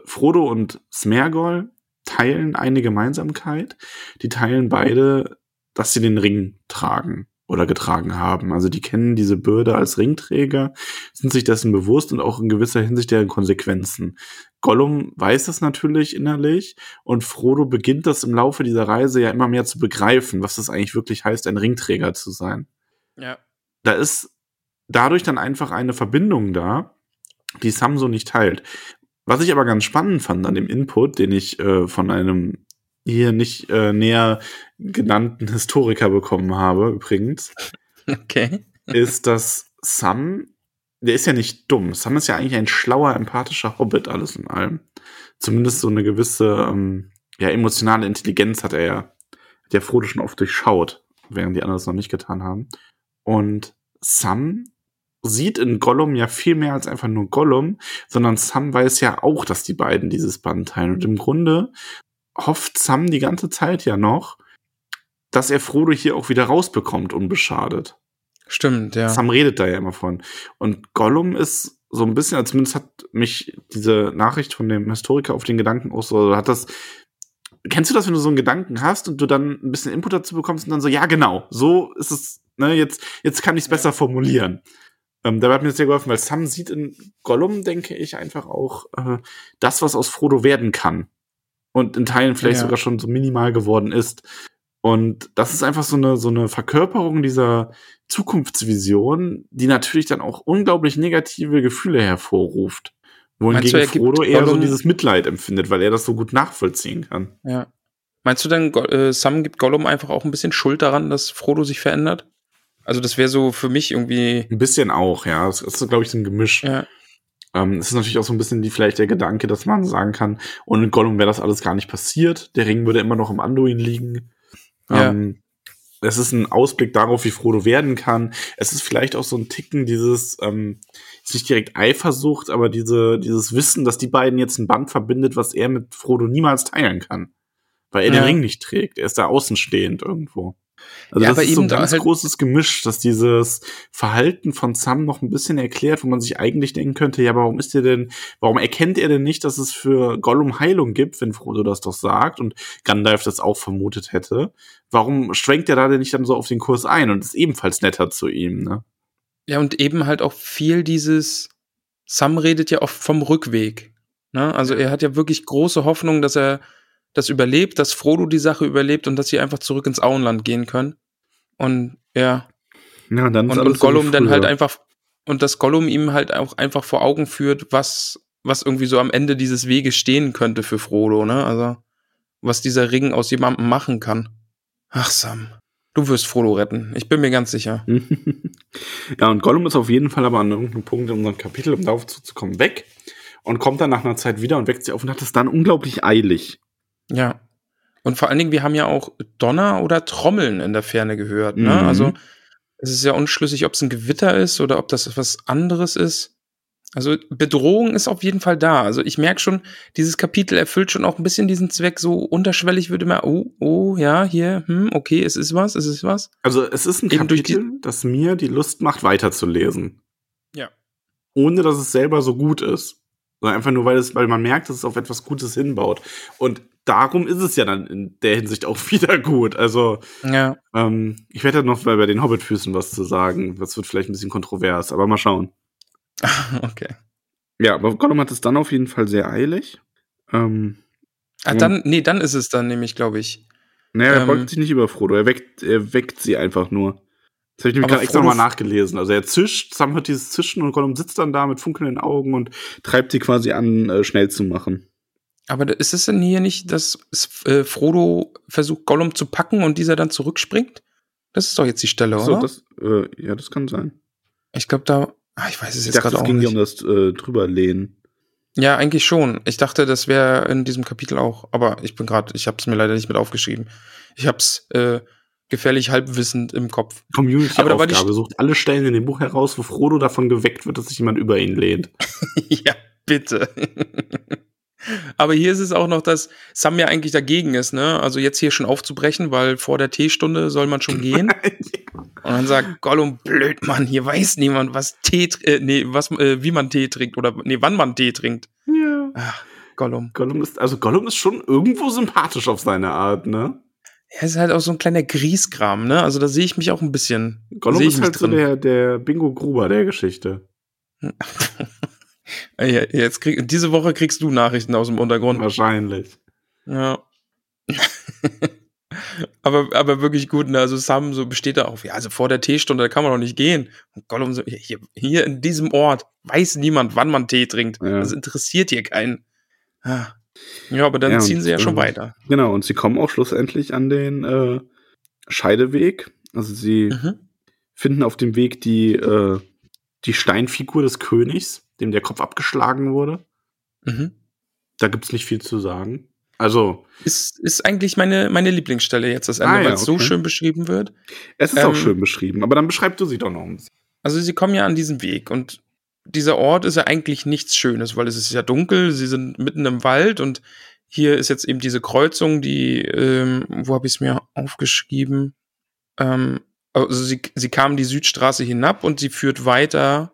Frodo und Smergol teilen eine Gemeinsamkeit. Die teilen beide, dass sie den Ring tragen oder getragen haben. Also die kennen diese Bürde als Ringträger, sind sich dessen bewusst und auch in gewisser Hinsicht deren Konsequenzen. Gollum weiß das natürlich innerlich und Frodo beginnt das im Laufe dieser Reise ja immer mehr zu begreifen, was das eigentlich wirklich heißt, ein Ringträger zu sein Ja. da ist dadurch dann einfach eine Verbindung da, die Sam so nicht teilt. Was ich aber ganz spannend fand an dem Input, den ich äh, von einem hier nicht äh, näher genannten Historiker bekommen habe, übrigens, Okay. ist, dass Sam der ist ja nicht dumm. Sam ist ja eigentlich ein schlauer, empathischer Hobbit, alles in allem. Zumindest so eine gewisse, ähm, ja, emotionale Intelligenz hat er ja, hat ja Frodo schon oft durchschaut, während die anderen es noch nicht getan haben. Und Sam sieht in Gollum ja viel mehr als einfach nur Gollum, sondern Sam weiß ja auch, dass die beiden dieses Band teilen. Und im Grunde hofft Sam die ganze Zeit ja noch, dass er Frodo hier auch wieder rausbekommt, unbeschadet. Stimmt, ja. Sam redet da ja immer von. Und Gollum ist so ein bisschen, also zumindest hat mich diese Nachricht von dem Historiker auf den Gedanken auch so, hat das, kennst du das, wenn du so einen Gedanken hast und du dann ein bisschen Input dazu bekommst und dann so, ja, genau, so ist es, ne, jetzt, jetzt kann ich es besser formulieren. Ähm, dabei hat mir das sehr geholfen, weil Sam sieht in Gollum, denke ich, einfach auch äh, das, was aus Frodo werden kann. Und in Teilen vielleicht Ja. sogar schon so minimal geworden ist. Und das ist einfach so eine, so eine Verkörperung dieser Zukunftsvision, die natürlich dann auch unglaublich negative Gefühle hervorruft. Meinst Wohingegen du, er gibt Frodo eher so Gollum- dieses Mitleid empfindet, weil er das so gut nachvollziehen kann. Ja. Meinst du denn, äh, Sam gibt Gollum einfach auch ein bisschen Schuld daran, dass Frodo sich verändert? Also das wäre so für mich irgendwie, Ein bisschen auch, ja. Es ist, glaube ich, so ein Gemisch. ja, Ähm, es ist natürlich auch so ein bisschen die, vielleicht der Gedanke, dass man sagen kann, ohne Gollum wäre das alles gar nicht passiert. Der Ring würde immer noch im Anduin liegen. Ja. Ähm, es ist ein Ausblick darauf, wie Frodo werden kann. Es ist vielleicht auch so ein Ticken dieses, ähm, ist nicht direkt Eifersucht, aber diese, dieses Wissen, dass die beiden jetzt ein Band verbindet, was er mit Frodo niemals teilen kann. Weil er Ja. den Ring nicht trägt. Er ist da außenstehend irgendwo. Also Ja, das ist so ein ganz halt- großes Gemisch, dass dieses Verhalten von Sam noch ein bisschen erklärt, wo man sich eigentlich denken könnte, ja, warum ist er denn, warum erkennt er denn nicht, dass es für Gollum Heilung gibt, wenn Frodo das doch sagt und Gandalf das auch vermutet hätte? Warum schwenkt er da denn nicht dann so auf den Kurs ein und ist ebenfalls netter zu ihm, ne? Ja, und eben halt auch viel dieses, Sam redet ja oft vom Rückweg. Ne? Also er hat ja wirklich große Hoffnung, dass er das überlebt, dass Frodo die Sache überlebt und dass sie einfach zurück ins Auenland gehen können. Und ja, Ja, und dann ist und, und so Gollum dann früher. halt einfach, und dass Gollum ihm halt auch einfach vor Augen führt, was, was irgendwie so am Ende dieses Weges stehen könnte für Frodo, ne? Also, was dieser Ring aus jemandem machen kann. Ach, Sam, du wirst Frodo retten. Ich bin mir ganz sicher. ja, und Gollum ist auf jeden Fall aber an irgendeinem Punkt in unserem Kapitel, um darauf zuzukommen, weg und kommt dann nach einer Zeit wieder und weckt sie auf und hat es dann unglaublich eilig. Ja. Und vor allen Dingen, wir haben ja auch Donner oder Trommeln in der Ferne gehört. Ne? Mhm. Also es ist ja unschlüssig, ob es ein Gewitter ist oder ob das was anderes ist. Also Bedrohung ist auf jeden Fall da. Also ich merke schon, dieses Kapitel erfüllt schon auch ein bisschen diesen Zweck. So unterschwellig würde man, oh, oh, ja, hier, hm, okay, es ist was, es ist was. Also es ist ein Eben Kapitel, das mir die Lust macht, weiterzulesen. Ja. Ohne dass es selber so gut ist. Sondern einfach nur, weil, es, weil man merkt, dass es auf etwas Gutes hinbaut. Und darum ist es ja dann in der Hinsicht auch wieder gut. Also, Ja. ähm, ich werde ja noch bei, bei den Hobbitfüßen was zu sagen. Das wird vielleicht ein bisschen kontrovers, aber mal schauen. okay. Ja, aber Gollum hat es dann auf jeden Fall sehr eilig. Ähm, Ah, dann, nee, dann ist es dann nämlich, glaube ich. naja, er Ähm, beugt sich nicht über Frodo, er weckt, er weckt sie einfach nur. Das habe ich nämlich gerade extra nochmal nachgelesen. Also er zischt, Sam hört dieses Zischen und Gollum sitzt dann da mit funkelnden Augen und treibt sie quasi an, äh, schnell zu machen. Aber ist es denn hier nicht, dass es, äh, Frodo versucht, Gollum zu packen und dieser dann zurückspringt? Das ist doch jetzt die Stelle, So, oder? das, äh, ja, das kann sein. ich glaube, da. Ah, ich weiß es Ich jetzt gerade es auch ging hier nicht. um das äh, drüberlehnen. Ja, eigentlich schon. Ich dachte, das wäre in diesem Kapitel auch. Aber ich bin gerade, ich habe es mir leider nicht mit aufgeschrieben. Ich habe es äh, gefährlich halbwissend im Kopf. Aber da war die sucht alle Stellen in dem Buch heraus, wo Frodo davon geweckt wird, dass sich jemand über ihn lehnt. ja, bitte. Aber hier ist es auch noch, dass Sam ja eigentlich dagegen ist, ne? Also jetzt hier schon aufzubrechen, weil vor der Teestunde soll man schon gehen. Und dann sagt Gollum, blöd Mann, hier weiß niemand, was Tee, äh, nee, was, äh, wie man Tee trinkt oder, nee, wann man Tee trinkt. ja. Ach, Gollum. Gollum ist, also Gollum ist schon irgendwo sympathisch auf seine Art, ne? Er ist halt auch so ein kleiner Griesgram, ne? Also da sehe ich mich auch ein bisschen. Gollum ist halt so drin. der, der Bingo Gruber der Geschichte. Jetzt krieg, diese Woche kriegst du Nachrichten aus dem Untergrund. Wahrscheinlich. Ja. aber, aber wirklich gut, ne? Also Sam so besteht da auf, ja, also vor der Teestunde, da kann man doch nicht gehen. Und Gollum so, hier, hier in diesem Ort weiß niemand, wann man Tee trinkt. Ja. Das interessiert hier keinen. Ah. Ja, aber dann Ja, ziehen sie ja schon ähm, weiter. Genau, und sie kommen auch schlussendlich an den äh, Scheideweg. Also sie Mhm. finden auf dem Weg die, äh, die Steinfigur des Königs, dem der Kopf abgeschlagen wurde. Mhm. Da gibt's nicht viel zu sagen. Also, Ist, ist eigentlich meine, meine Lieblingsstelle jetzt das Ende, Ah, ja, weil es so okay. schön beschrieben wird. es ist auch Ähm, schön beschrieben, aber dann beschreib du sie doch noch ein bisschen. Also sie kommen ja an diesen Weg und dieser Ort ist ja eigentlich nichts Schönes, weil es ist ja dunkel, sie sind mitten im Wald und hier ist jetzt eben diese Kreuzung, die, ähm, wo habe ich es mir aufgeschrieben? Ähm, also sie, sie kamen die Südstraße hinab und sie führt weiter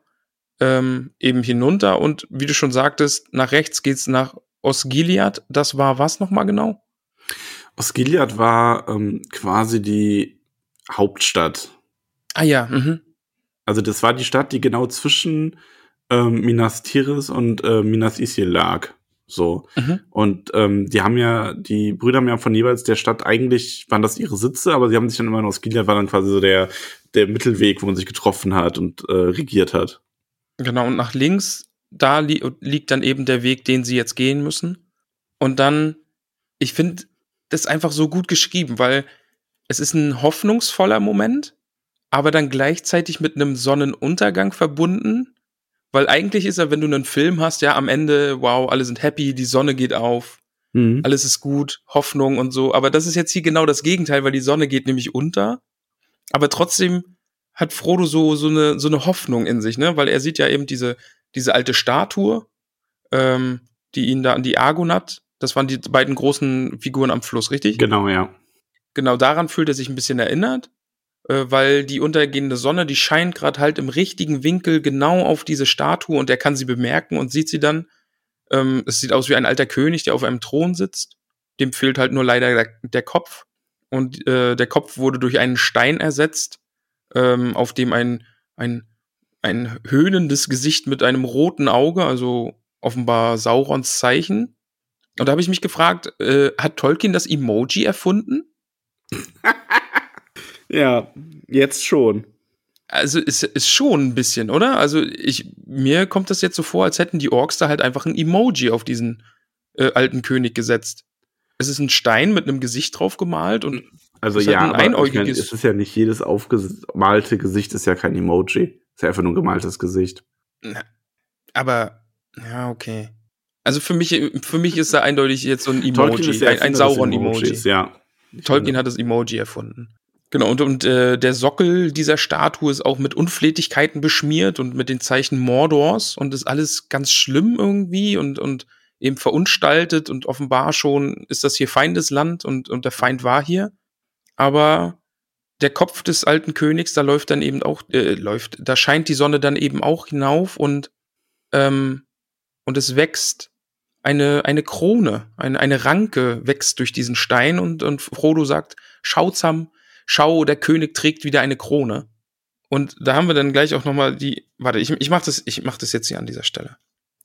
ähm, eben hinunter und wie du schon sagtest, nach rechts geht's nach Osgiliath. Das war was nochmal genau? Osgiliath war ähm, quasi die Hauptstadt. Ah ja, mhm. Also das war die Stadt, die genau zwischen ähm, Minas Tirith und äh, Minas Isil lag. So. Mhm. Und ähm, die haben ja, die Brüder haben ja von jeweils der Stadt eigentlich, waren das ihre Sitze, aber sie haben sich dann immer in Osgiliath war dann quasi so der, der Mittelweg, wo man sich getroffen hat und äh, regiert hat. Genau, und nach links, da li liegt dann eben der Weg, den sie jetzt gehen müssen. Und dann, ich finde das einfach so gut geschrieben, weil es ist ein hoffnungsvoller Moment, aber dann gleichzeitig mit einem Sonnenuntergang verbunden. Weil eigentlich ist ja, wenn du einen Film hast, ja, am Ende, wow, alle sind happy, die Sonne geht auf, Mhm. alles ist gut, Hoffnung und so. Aber das ist jetzt hier genau das Gegenteil, weil die Sonne geht nämlich unter. Aber trotzdem hat Frodo so, so eine, so eine Hoffnung in sich, ne? Weil er sieht ja eben diese, diese alte Statue, ähm, die ihn da an die Argonath, das waren die beiden großen Figuren am Fluss, richtig? Genau, ja. Genau daran fühlt er sich ein bisschen erinnert, weil die untergehende Sonne, die scheint gerade halt im richtigen Winkel genau auf diese Statue und er kann sie bemerken und sieht sie dann. Ähm, es sieht aus wie ein alter König, der auf einem Thron sitzt. Dem fehlt halt nur leider der, der Kopf. Und äh, der Kopf wurde durch einen Stein ersetzt, ähm, auf dem ein, ein, ein höhnendes Gesicht mit einem roten Auge, also offenbar Saurons Zeichen. Und da habe ich mich gefragt, äh, hat Tolkien das Emoji erfunden? Ja, jetzt schon. Also ist, ist schon ein bisschen, oder? Also ich, mir kommt das jetzt so vor, als hätten die Orks da halt einfach ein Emoji auf diesen äh, alten König gesetzt. Es ist ein Stein mit einem Gesicht drauf gemalt und Also Ist halt ja, ein aber ich mein, einäugiges- es ist ja nicht jedes aufgemalte Gesicht ist ja kein Emoji. Ist ja einfach nur ein gemaltes Gesicht. aber ja, okay. Also für mich, für mich ist da eindeutig jetzt so ein Emoji, ein, ein Sauron-Emoji. Ja. Tolkien hat das Emoji erfunden. Genau, und, und äh, der Sockel dieser Statue ist auch mit Unflätigkeiten beschmiert und mit den Zeichen Mordors und ist alles ganz schlimm irgendwie und, und eben verunstaltet und offenbar schon ist das hier Feindesland und, und der Feind war hier. Aber der Kopf des alten Königs, da läuft dann eben auch, äh, läuft, da scheint die Sonne dann eben auch hinauf und, ähm, und es wächst eine, eine Krone, eine, eine Ranke wächst durch diesen Stein und, und Frodo sagt, schau Sam, schau, der König trägt wieder eine Krone. Und da haben wir dann gleich auch nochmal die, warte, ich, ich mach das, ich mach das jetzt hier an dieser Stelle.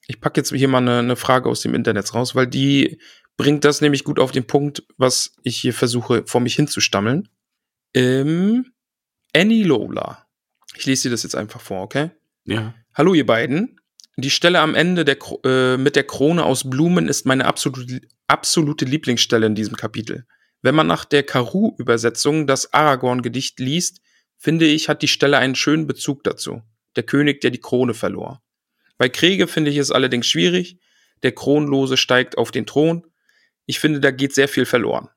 Ich packe jetzt hier mal eine, eine Frage aus dem Internet raus, weil die bringt das nämlich gut auf den Punkt, was ich hier versuche, vor mich hinzustammeln. Ähm, Annie Lola. Ich lese dir das jetzt einfach vor, okay? Ja. Hallo ihr beiden. Die Stelle am Ende der, äh, mit der Krone aus Blumen ist meine absolute, absolute Lieblingsstelle in diesem Kapitel. Wenn man nach der Karu-Übersetzung das Aragorn-Gedicht liest, finde ich, hat die Stelle einen schönen Bezug dazu. Der König, der die Krone verlor. Bei Kriege finde ich es allerdings schwierig. Der Kronlose steigt auf den Thron. Ich finde, da geht sehr viel verloren.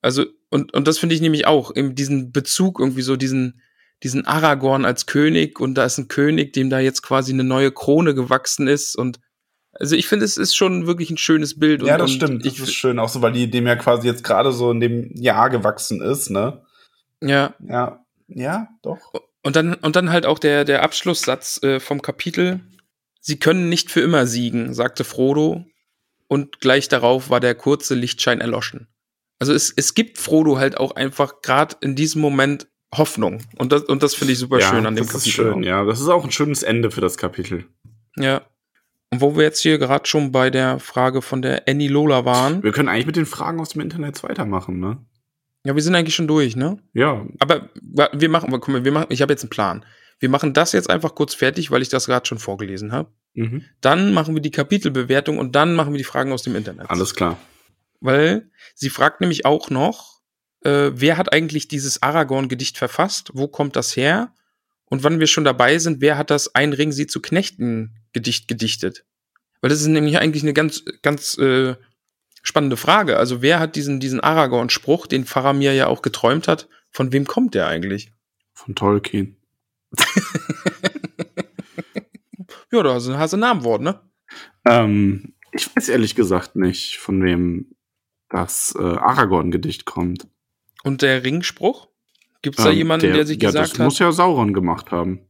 Also, und, und das finde ich nämlich auch, eben diesen Bezug, irgendwie so diesen, diesen Aragorn als König und da ist ein König, dem da jetzt quasi eine neue Krone gewachsen ist und also ich finde, es ist schon wirklich ein schönes Bild. Ja, das stimmt. Das Ich, ist schön, auch so, weil die dem ja quasi jetzt gerade so in dem Jahr gewachsen ist, ne? ja, Ja. Ja, doch. und dann, und dann halt auch der, der Abschlusssatz äh, vom Kapitel. Sie können nicht für immer siegen, sagte Frodo. Und gleich darauf war der kurze Lichtschein erloschen. Also es, es gibt Frodo halt auch einfach gerade in diesem Moment Hoffnung. Und das, und das finde ich super ja, schön an dem das Kapitel. ist schön, auch. ja. Das ist auch ein schönes Ende für das Kapitel. Ja. Und wo wir jetzt hier gerade schon bei der Frage von der Annie Lola waren. Wir können eigentlich mit den Fragen aus dem Internet weitermachen, ne? Ja, wir sind eigentlich schon durch, ne? Ja. Aber wir machen, mal, wir machen, ich habe jetzt einen Plan. Wir machen das jetzt einfach kurz fertig, weil ich das gerade schon vorgelesen habe. Mhm. Dann machen wir die Kapitelbewertung und dann machen wir die Fragen aus dem Internet. Alles klar. Weil sie fragt nämlich auch noch, äh, wer hat eigentlich dieses Aragorn-Gedicht verfasst? Wo kommt das her? Und wann wir schon dabei sind, wer hat das Ein Ring sie zu Knechten Gedicht gedichtet? Weil das ist nämlich eigentlich eine ganz, ganz äh, spannende Frage. Also wer hat diesen, diesen Aragorn-Spruch, den Faramir ja auch geträumt hat, von wem kommt der eigentlich? Von Tolkien. Ja, da hast du ein Namenwort, ne? Ähm, ich weiß ehrlich gesagt nicht, von wem das äh, Aragorn-Gedicht kommt. Und der Ringspruch? Gibt's da Ähm, jemanden, der, sich ja, gesagt das hat? muss ja Sauron gemacht haben.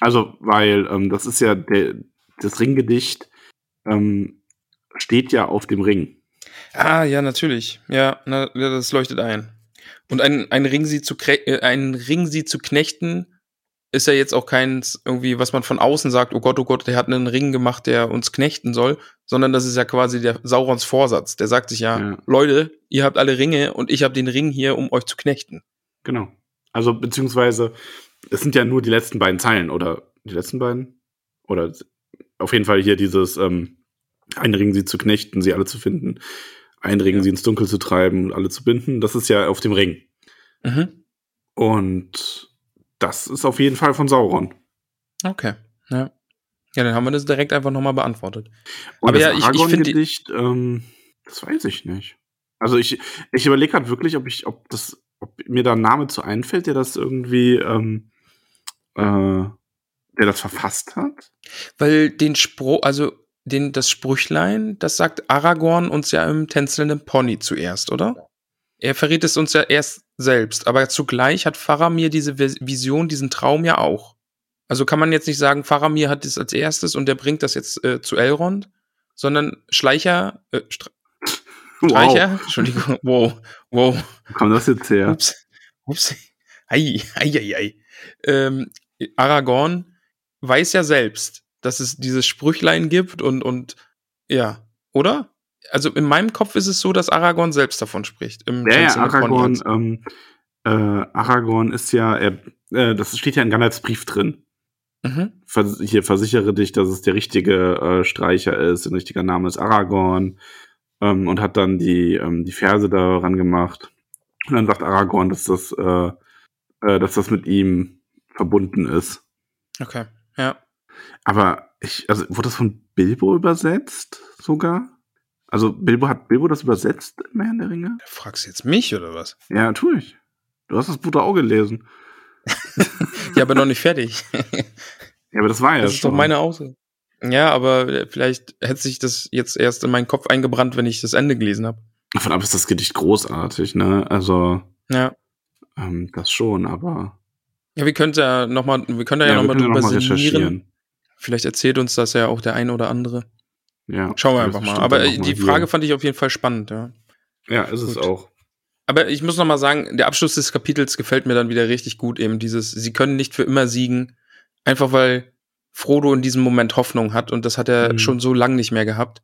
Also, weil ähm, das ist ja der, das Ringgedicht ähm, steht ja auf dem Ring. Ah, ja, natürlich. Ja, na, das leuchtet ein. Und ein, ein Ring sie zu äh, ein Ring sie zu knechten ist ja jetzt auch kein irgendwie, was man von außen sagt, oh Gott, oh Gott, der hat einen Ring gemacht, der uns knechten soll, sondern das ist ja quasi der Saurons Vorsatz. Der sagt sich ja, Ja. Leute, ihr habt alle Ringe und ich habe den Ring hier, um euch zu knechten. Genau. Also, beziehungsweise, es sind ja nur die letzten beiden Zeilen, oder die letzten beiden? Oder auf jeden Fall hier dieses ähm, Einringen sie zu knechten, sie alle zu finden, einringen Ja. sie ins Dunkel zu treiben und alle zu binden. Das ist ja auf dem Ring. Mhm. Und das ist auf jeden Fall von Sauron. Okay. Ja. Ja, dann haben wir das direkt einfach nochmal beantwortet. Und Aber das ja, ich- ich finde ähm, das weiß ich nicht. Also ich, ich überlege gerade wirklich, ob ich, ob das, ob mir da ein Name zu einfällt, der das irgendwie, ähm, äh, der das verfasst hat. Weil den Spruch, also den, das Sprüchlein, das sagt Aragorn uns ja im tänzelnden Pony zuerst, oder? Er verrät es uns ja erst selbst, aber zugleich hat Faramir diese Vis- Vision, diesen Traum ja auch. Also kann man jetzt nicht sagen, Faramir hat das als erstes und der bringt das jetzt äh, zu Elrond, sondern Schleicher, äh, Str Streicher, Entschuldigung, wow, wow, Wo kam das jetzt her? Ups. Ups. Ei, ei, ei, ei. Ähm, Aragorn weiß ja selbst, dass es dieses Sprüchlein gibt und, und ja, oder? Also in meinem Kopf ist es so, dass Aragorn selbst davon spricht. Im Ja, ja, Aragorn, ähm, äh, Aragorn ist ja, äh, das steht ja in Gandalfs Brief drin. Mhm. Vers hier versichere dich, dass es der richtige äh, Streicher ist, ein richtiger Name ist Aragorn ähm, und hat dann die ähm, die Verse daran gemacht und dann sagt Aragorn, dass das äh, äh, dass das mit ihm verbunden ist. Okay, ja. Aber ich also wurde das von Bilbo übersetzt sogar? Also Bilbo hat Bilbo das übersetzt im Herrn der Ringe? Fragst du jetzt mich oder was? Ja, tue ich. Du hast das doch auch gelesen. Ja, aber noch nicht fertig. Ja, aber das war ja Das ist schon. doch meine Aussage. Ja, aber äh, vielleicht hätte sich das jetzt erst in meinen Kopf eingebrannt, wenn ich das Ende gelesen habe. Davon ab ist das Gedicht großartig, ne? Also Ja. ähm, das schon, aber Ja, wir können ja noch mal, wir können da ja, wir noch mal können drüber noch mal sinnieren. Vielleicht erzählt uns das ja auch der eine oder andere. Ja, Schauen wir einfach mal. Aber die mal Frage hier. fand ich auf jeden Fall spannend, ja. Ja, ist es Gut. auch. Aber ich muss noch mal sagen, der Abschluss des Kapitels gefällt mir dann wieder richtig gut. Eben dieses, sie können nicht für immer siegen. Einfach weil Frodo in diesem Moment Hoffnung hat und das hat er Mhm. schon so lang nicht mehr gehabt.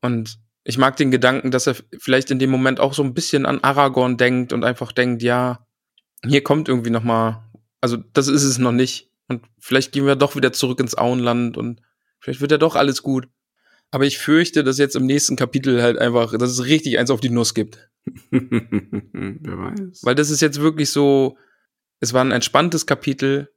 Und ich mag den Gedanken, dass er vielleicht in dem Moment auch so ein bisschen an Aragorn denkt und einfach denkt, ja, hier kommt irgendwie noch mal, also das ist es noch nicht. Und vielleicht gehen wir doch wieder zurück ins Auenland und vielleicht wird ja doch alles gut. Aber ich fürchte, dass jetzt im nächsten Kapitel halt einfach, dass es richtig eins auf die Nuss gibt. Wer weiß. Weil das ist jetzt wirklich so, es war ein entspanntes Kapitel.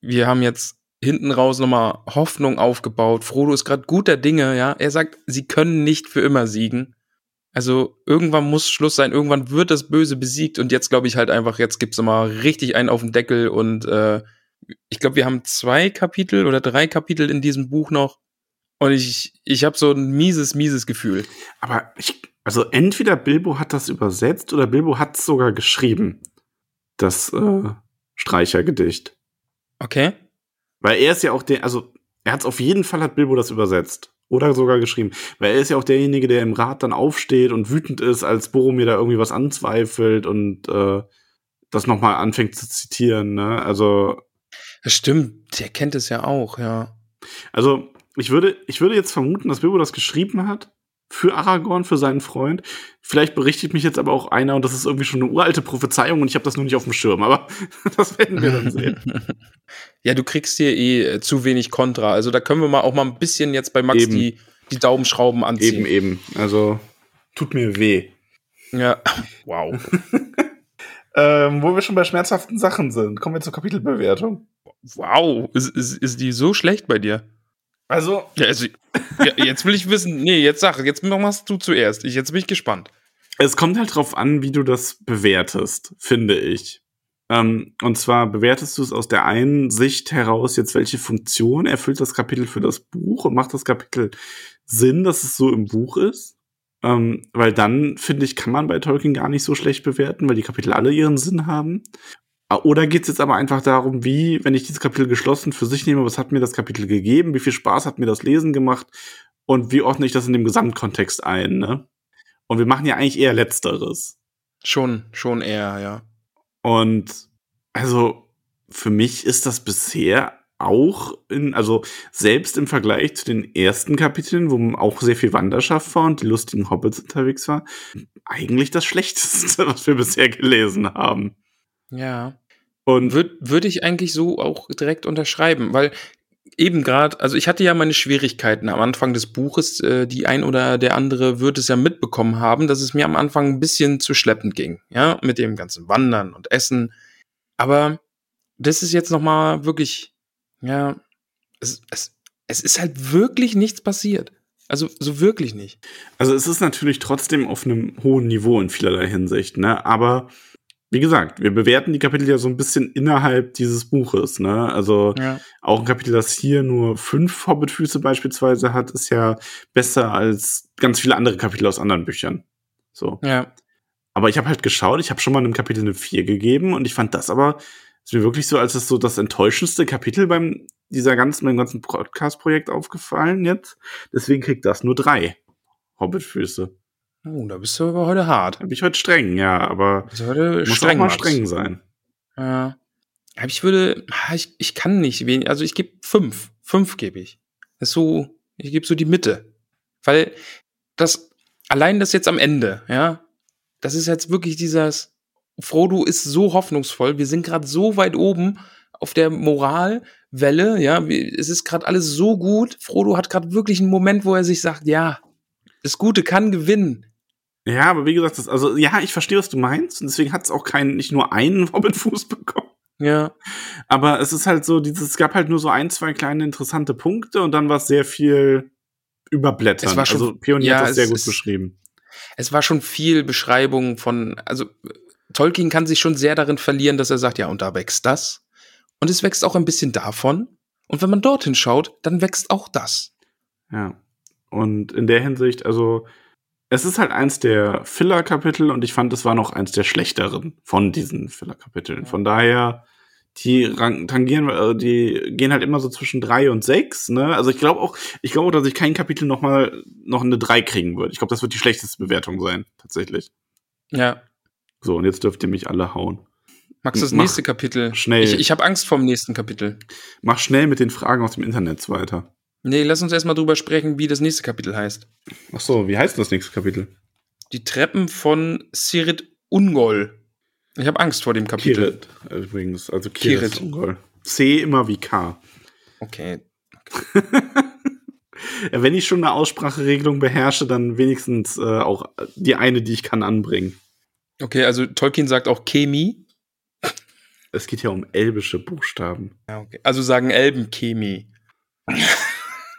Wir haben jetzt hinten raus nochmal Hoffnung aufgebaut. Frodo ist gerade guter Dinge, ja. Er sagt, sie können nicht für immer siegen. Also irgendwann muss Schluss sein, irgendwann wird das Böse besiegt und jetzt glaube ich halt einfach, jetzt gibt's mal richtig einen auf den Deckel und äh, ich glaube, wir haben zwei Kapitel oder drei Kapitel in diesem Buch noch und ich, ich habe so ein mieses, mieses Gefühl. Aber ich, also entweder Bilbo hat das übersetzt oder Bilbo hat es sogar geschrieben. Das äh, Streichergedicht. Okay? Weil er ist ja auch der, also er hat es auf jeden Fall hat Bilbo das übersetzt. Oder sogar geschrieben. Weil er ist ja auch derjenige, der im Rat dann aufsteht und wütend ist, als Boromir da irgendwie was anzweifelt und äh, das nochmal anfängt zu zitieren. Ne? Also, Das stimmt, der kennt es ja auch, ja. also ich würde, ich würde jetzt vermuten, dass Bilbo das geschrieben hat für Aragorn, für seinen Freund. Vielleicht berichtet mich jetzt aber auch einer und das ist irgendwie schon eine uralte Prophezeiung und ich habe das nur nicht auf dem Schirm. Aber das werden wir dann sehen. Ja, du kriegst hier eh äh, zu wenig Kontra. Also da können wir mal auch mal ein bisschen jetzt bei Max Eben. die, die Daumenschrauben anziehen. Eben, eben. Also tut mir weh. Ja. Wow. Ähm, wo wir schon bei schmerzhaften Sachen sind, kommen wir zur Kapitelbewertung. Wow, ist, ist, ist die so schlecht bei dir? Also, Ja, also, ja, jetzt will ich wissen, nee, jetzt sag, jetzt machst du zuerst. Ich, jetzt bin ich gespannt. es kommt halt drauf an, wie du das bewertest, finde ich. Ähm, und zwar bewertest du es aus der einen Sicht heraus, jetzt welche Funktion erfüllt das Kapitel für das Buch und macht das Kapitel Sinn, dass es so im Buch ist? Ähm, weil dann, finde ich, kann man bei Tolkien gar nicht so schlecht bewerten, weil die Kapitel alle ihren Sinn haben. Ah, Oder geht es jetzt aber einfach darum, wie, wenn ich dieses Kapitel geschlossen für sich nehme, was hat mir das Kapitel gegeben, wie viel Spaß hat mir das Lesen gemacht und wie ordne ich das in dem Gesamtkontext ein, ne? Und wir machen ja eigentlich eher Letzteres. Schon, schon eher, ja. Und also für mich ist das bisher auch in, also selbst im Vergleich zu den ersten Kapiteln, wo auch sehr viel Wanderschaft war und die lustigen Hobbits unterwegs war, eigentlich das Schlechteste, was wir bisher gelesen haben. Ja. Und Würde würd ich eigentlich so auch direkt unterschreiben, weil eben gerade, also ich hatte ja meine Schwierigkeiten am Anfang des Buches, äh, die ein oder der andere wird es ja mitbekommen haben, dass es mir am Anfang ein bisschen zu schleppend ging, ja, mit dem ganzen Wandern und Essen. Aber das ist jetzt noch mal wirklich, ja, es, es, es ist halt wirklich nichts passiert. Also so wirklich nicht. Also es ist natürlich trotzdem auf einem hohen Niveau in vielerlei Hinsicht, ne? Aber wie gesagt, wir bewerten die Kapitel ja so ein bisschen innerhalb dieses Buches, ne? Also Ja. auch ein Kapitel, das hier nur fünf Hobbitfüße beispielsweise hat, ist ja besser als ganz viele andere Kapitel aus anderen Büchern. So. Ja. Aber ich habe halt geschaut, ich habe schon mal einem Kapitel eine 4 gegeben und ich fand das aber ist mir wirklich so als das so das enttäuschendste Kapitel beim dieser ganzen beim ganzen Podcast Projekt aufgefallen jetzt. Deswegen kriegt das nur drei Hobbitfüße. Oh, da bist du aber heute hart. Da bin ich heute streng, ja, aber du heute muss streng, auch mal streng sein. Ja. Aber ich würde, ah, ich, ich kann nicht wenig, also ich gebe fünf. Fünf gebe ich. Das ist so, ich gebe so die Mitte. Weil das, allein das jetzt am Ende, ja, das ist jetzt wirklich dieses, Frodo ist so hoffnungsvoll, wir sind gerade so weit oben auf der Moralwelle, ja, es ist gerade alles so gut. Frodo hat gerade wirklich einen Moment, wo er sich sagt, ja, das Gute kann gewinnen. Ja, aber wie gesagt, das, also ja, ich verstehe, was du meinst und deswegen hat es auch keinen nicht nur einen Hobbitfuß bekommen. Ja, Aber es ist halt so, dieses, es gab halt nur so ein, zwei kleine interessante Punkte und dann war es sehr viel überblättern. Es war schon- also Pionier ja, hat das es sehr gut ist- beschrieben. es war schon viel Beschreibung von, also Tolkien kann sich schon sehr darin verlieren, dass er sagt, ja, und da wächst das. Und es wächst auch ein bisschen davon. Und wenn man dorthin schaut, dann wächst auch das. Ja. Und in der Hinsicht, also es ist halt eins der Filler-Kapitel und ich fand, es war noch eins der schlechteren von diesen Filler-Kapiteln. Von daher, die tangieren, äh, die gehen halt immer so zwischen drei und sechs, ne? Also ich glaube auch, ich glaube auch, dass ich kein Kapitel noch mal noch eine drei kriegen würde. Ich glaube, das wird die schlechteste Bewertung sein, tatsächlich. Ja. So, und jetzt dürft ihr mich alle hauen. Max, das Mach nächste Kapitel. schnell. Ich, ich habe Angst vor dem nächsten Kapitel. Mach schnell mit den Fragen aus dem Internet weiter. Nee, lass uns erstmal drüber sprechen, wie das nächste Kapitel heißt. Ach so, wie heißt das nächste Kapitel? Die Treppen von Sirit Ungol. Ich habe Angst vor dem Kapitel. Kirit, übrigens. Also Kirit. Ungol. C immer wie K. Okay. Ja, wenn ich schon eine Ausspracheregelung beherrsche, dann wenigstens äh, auch die eine, die ich kann, anbringen. Okay, also Tolkien sagt auch Chemie. Es geht ja um elbische Buchstaben. Ja, okay. Also sagen Elben Chemie.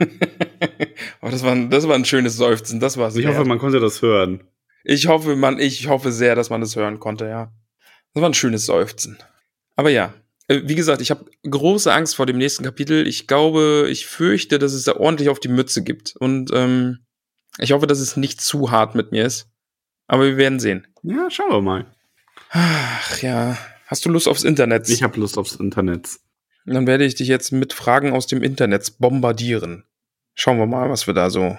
oh, das, war ein, das war ein schönes Seufzen. Das war Also ich sehr- hoffe, man konnte das hören. Ich hoffe, man, ich hoffe sehr, dass man das hören konnte, ja. Das war ein schönes Seufzen. Aber ja, äh, wie gesagt, ich habe große Angst vor dem nächsten Kapitel. Ich glaube, ich fürchte, dass es da ordentlich auf die Mütze gibt. Und ähm, ich hoffe, dass es nicht zu hart mit mir ist. Aber wir werden sehen. Ja, schauen wir mal. Ach ja, hast du Lust aufs Internet? Ich habe Lust aufs Internet. Dann werde ich dich jetzt mit Fragen aus dem Internet bombardieren. Schauen wir mal, was wir da so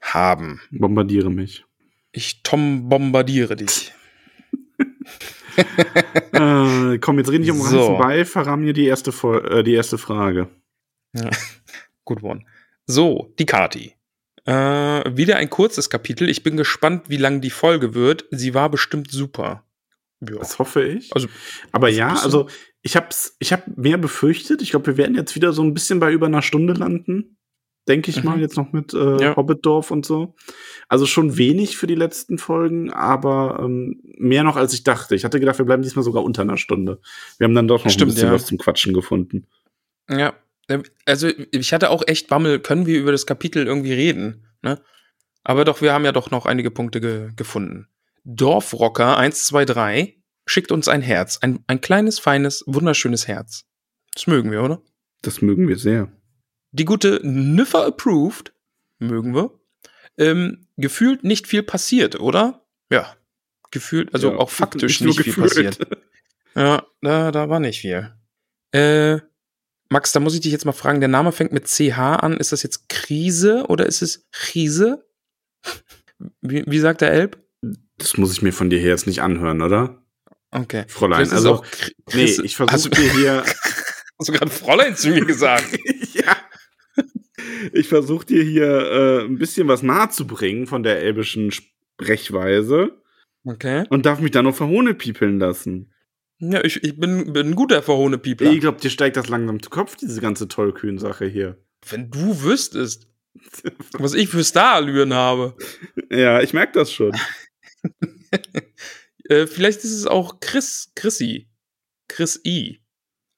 haben. Bombardiere mich. Ich Tom bombardiere dich. äh, komm, jetzt rede ich um So. so. bei. Verramm mir die erste, äh, die erste Frage. Ja. Good one. So, die Kati. Äh, wieder ein kurzes Kapitel. Ich bin gespannt, wie lang die Folge wird. Sie war bestimmt super. Ja. Das hoffe ich. Also, Aber ja, also ich hab's, ich habe mehr befürchtet. Ich glaube, wir werden jetzt wieder so ein bisschen bei über einer Stunde landen. Denke ich Mhm. mal, jetzt noch mit äh, Ja. Hobbitdorf und so. Also schon wenig für die letzten Folgen, aber ähm, mehr noch als ich dachte. Ich hatte gedacht, wir bleiben diesmal sogar unter einer Stunde. Wir haben dann doch noch Stimmt, ein bisschen ja. was zum Quatschen gefunden. Ja, ähm, also ich hatte auch echt Bammel, können wir über das Kapitel irgendwie reden, ne? Aber doch, wir haben ja doch noch einige Punkte ge gefunden. Dorfrocker 123 schickt uns ein Herz. Ein, ein kleines, feines, wunderschönes Herz. Das mögen wir, oder? Das mögen wir sehr. Die gute Niffer Approved mögen wir. Ähm, gefühlt nicht viel passiert, oder? Ja. Gefühlt, also Ja, auch faktisch nicht nicht, nur viel gefühlt. passiert. Ja, da, da war nicht viel. Äh, Max, da muss ich dich jetzt mal fragen, der Name fängt mit CH an. Ist das jetzt Krise oder ist es Krise? Wie, wie sagt der Elb? Das muss ich mir von dir her jetzt nicht anhören, oder? Okay. Fräulein, also, auch Kr- Nee, Chris- ich Hast versuche du- dir hier. Hast du gerade Fräulein zu mir gesagt? ja. Ich versuche dir hier äh, ein bisschen was nahezubringen von der elbischen Sprechweise Okay. und darf mich dann noch verhohnepiepeln lassen. Ja, ich, ich bin, bin ein guter verhohne Piepler. Ich glaube, dir steigt das langsam zu Kopf, diese ganze Tollkühn-Sache hier. Wenn du wüsstest, was ich für Starallüren habe. Ja, ich merke das schon. Äh, vielleicht ist es auch Chris, Chrissy. Chris I.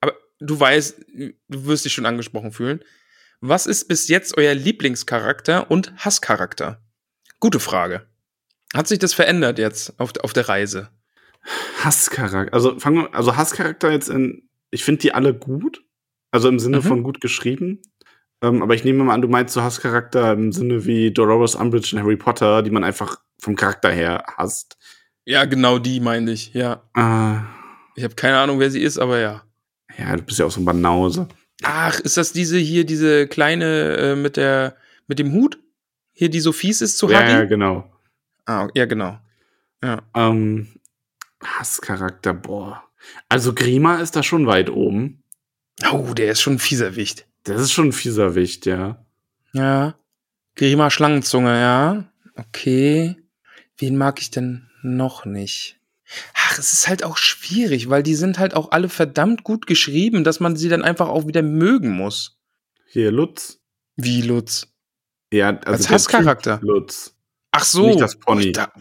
Aber du weißt, du wirst dich schon angesprochen fühlen. Was ist bis jetzt euer Lieblingscharakter und Hasscharakter? Gute Frage. Hat sich das verändert jetzt auf, auf der Reise? Hasscharakter. Also fangen wir, also Hasscharakter jetzt in, ich finde die alle gut. Also im Sinne Mhm. von gut geschrieben. Ähm, aber ich nehme mal an, du meinst so Hasscharakter im Sinne wie Dolores Umbridge in Harry Potter, die man einfach vom Charakter her hasst. Ja, genau die meine ich, ja. Äh, Ich habe keine Ahnung, wer sie ist, aber ja. ja, du bist ja auch so ein Banause. Ach, ist das diese hier, diese kleine äh, mit der, mit dem Hut? Hier, die so fies ist zu ja, Huggy? ja, genau. Ah, ja, genau. Ja. Ähm, Hasscharakter, boah. Also Grima ist da schon weit oben. Oh, der ist schon ein fieser Wicht. Das ist schon ein fieser Wicht, ja. Ja. Grima Schlangenzunge, ja. Okay. Wen mag ich denn noch nicht? Ach, es ist halt auch schwierig, weil die sind halt auch alle verdammt gut geschrieben, dass man sie dann einfach auch wieder mögen muss. Hier, Lutz. Wie Lutz. Ja, also Als Hasscharakter. Lutz. Ach so. Nicht das Pony. Ich da,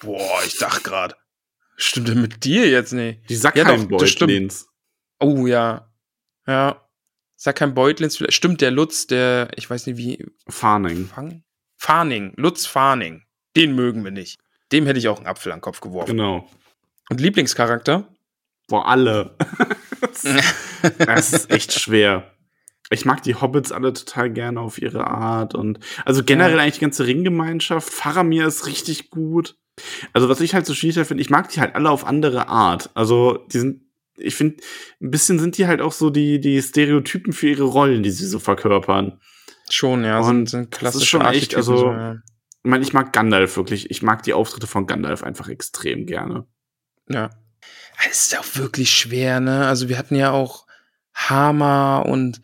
boah, ich dachte gerade. Stimmt denn mit dir jetzt nicht? Die Ja. Sackheim-Beutlins. Oh ja. Ja. Sag kein Beutlins, vielleicht. Stimmt, der Lutz, der, ich weiß nicht wie. Farning. Fang? Farning. Lutz Farning. Den mögen wir nicht. Dem hätte ich auch einen Apfel an den Kopf geworfen. Genau. Und Lieblingscharakter? Boah, alle. das ist echt schwer. Ich mag die Hobbits alle total gerne auf ihre Art und also generell Ja. eigentlich die ganze Ringgemeinschaft. Faramir ist richtig gut. Also was ich halt so schwierig finde, ich mag die halt alle auf andere Art. Also die sind, ich finde, ein bisschen sind die halt auch so die die Stereotypen für ihre Rollen, die sie so verkörpern. Schon, ja. Und sind, sind das klassische ist schon echt, also- so, ja. Ich meine, ich mag Gandalf wirklich. Ich mag die Auftritte von Gandalf einfach extrem gerne. Ja. Es ist auch wirklich schwer, ne? Also wir hatten ja auch Hama und,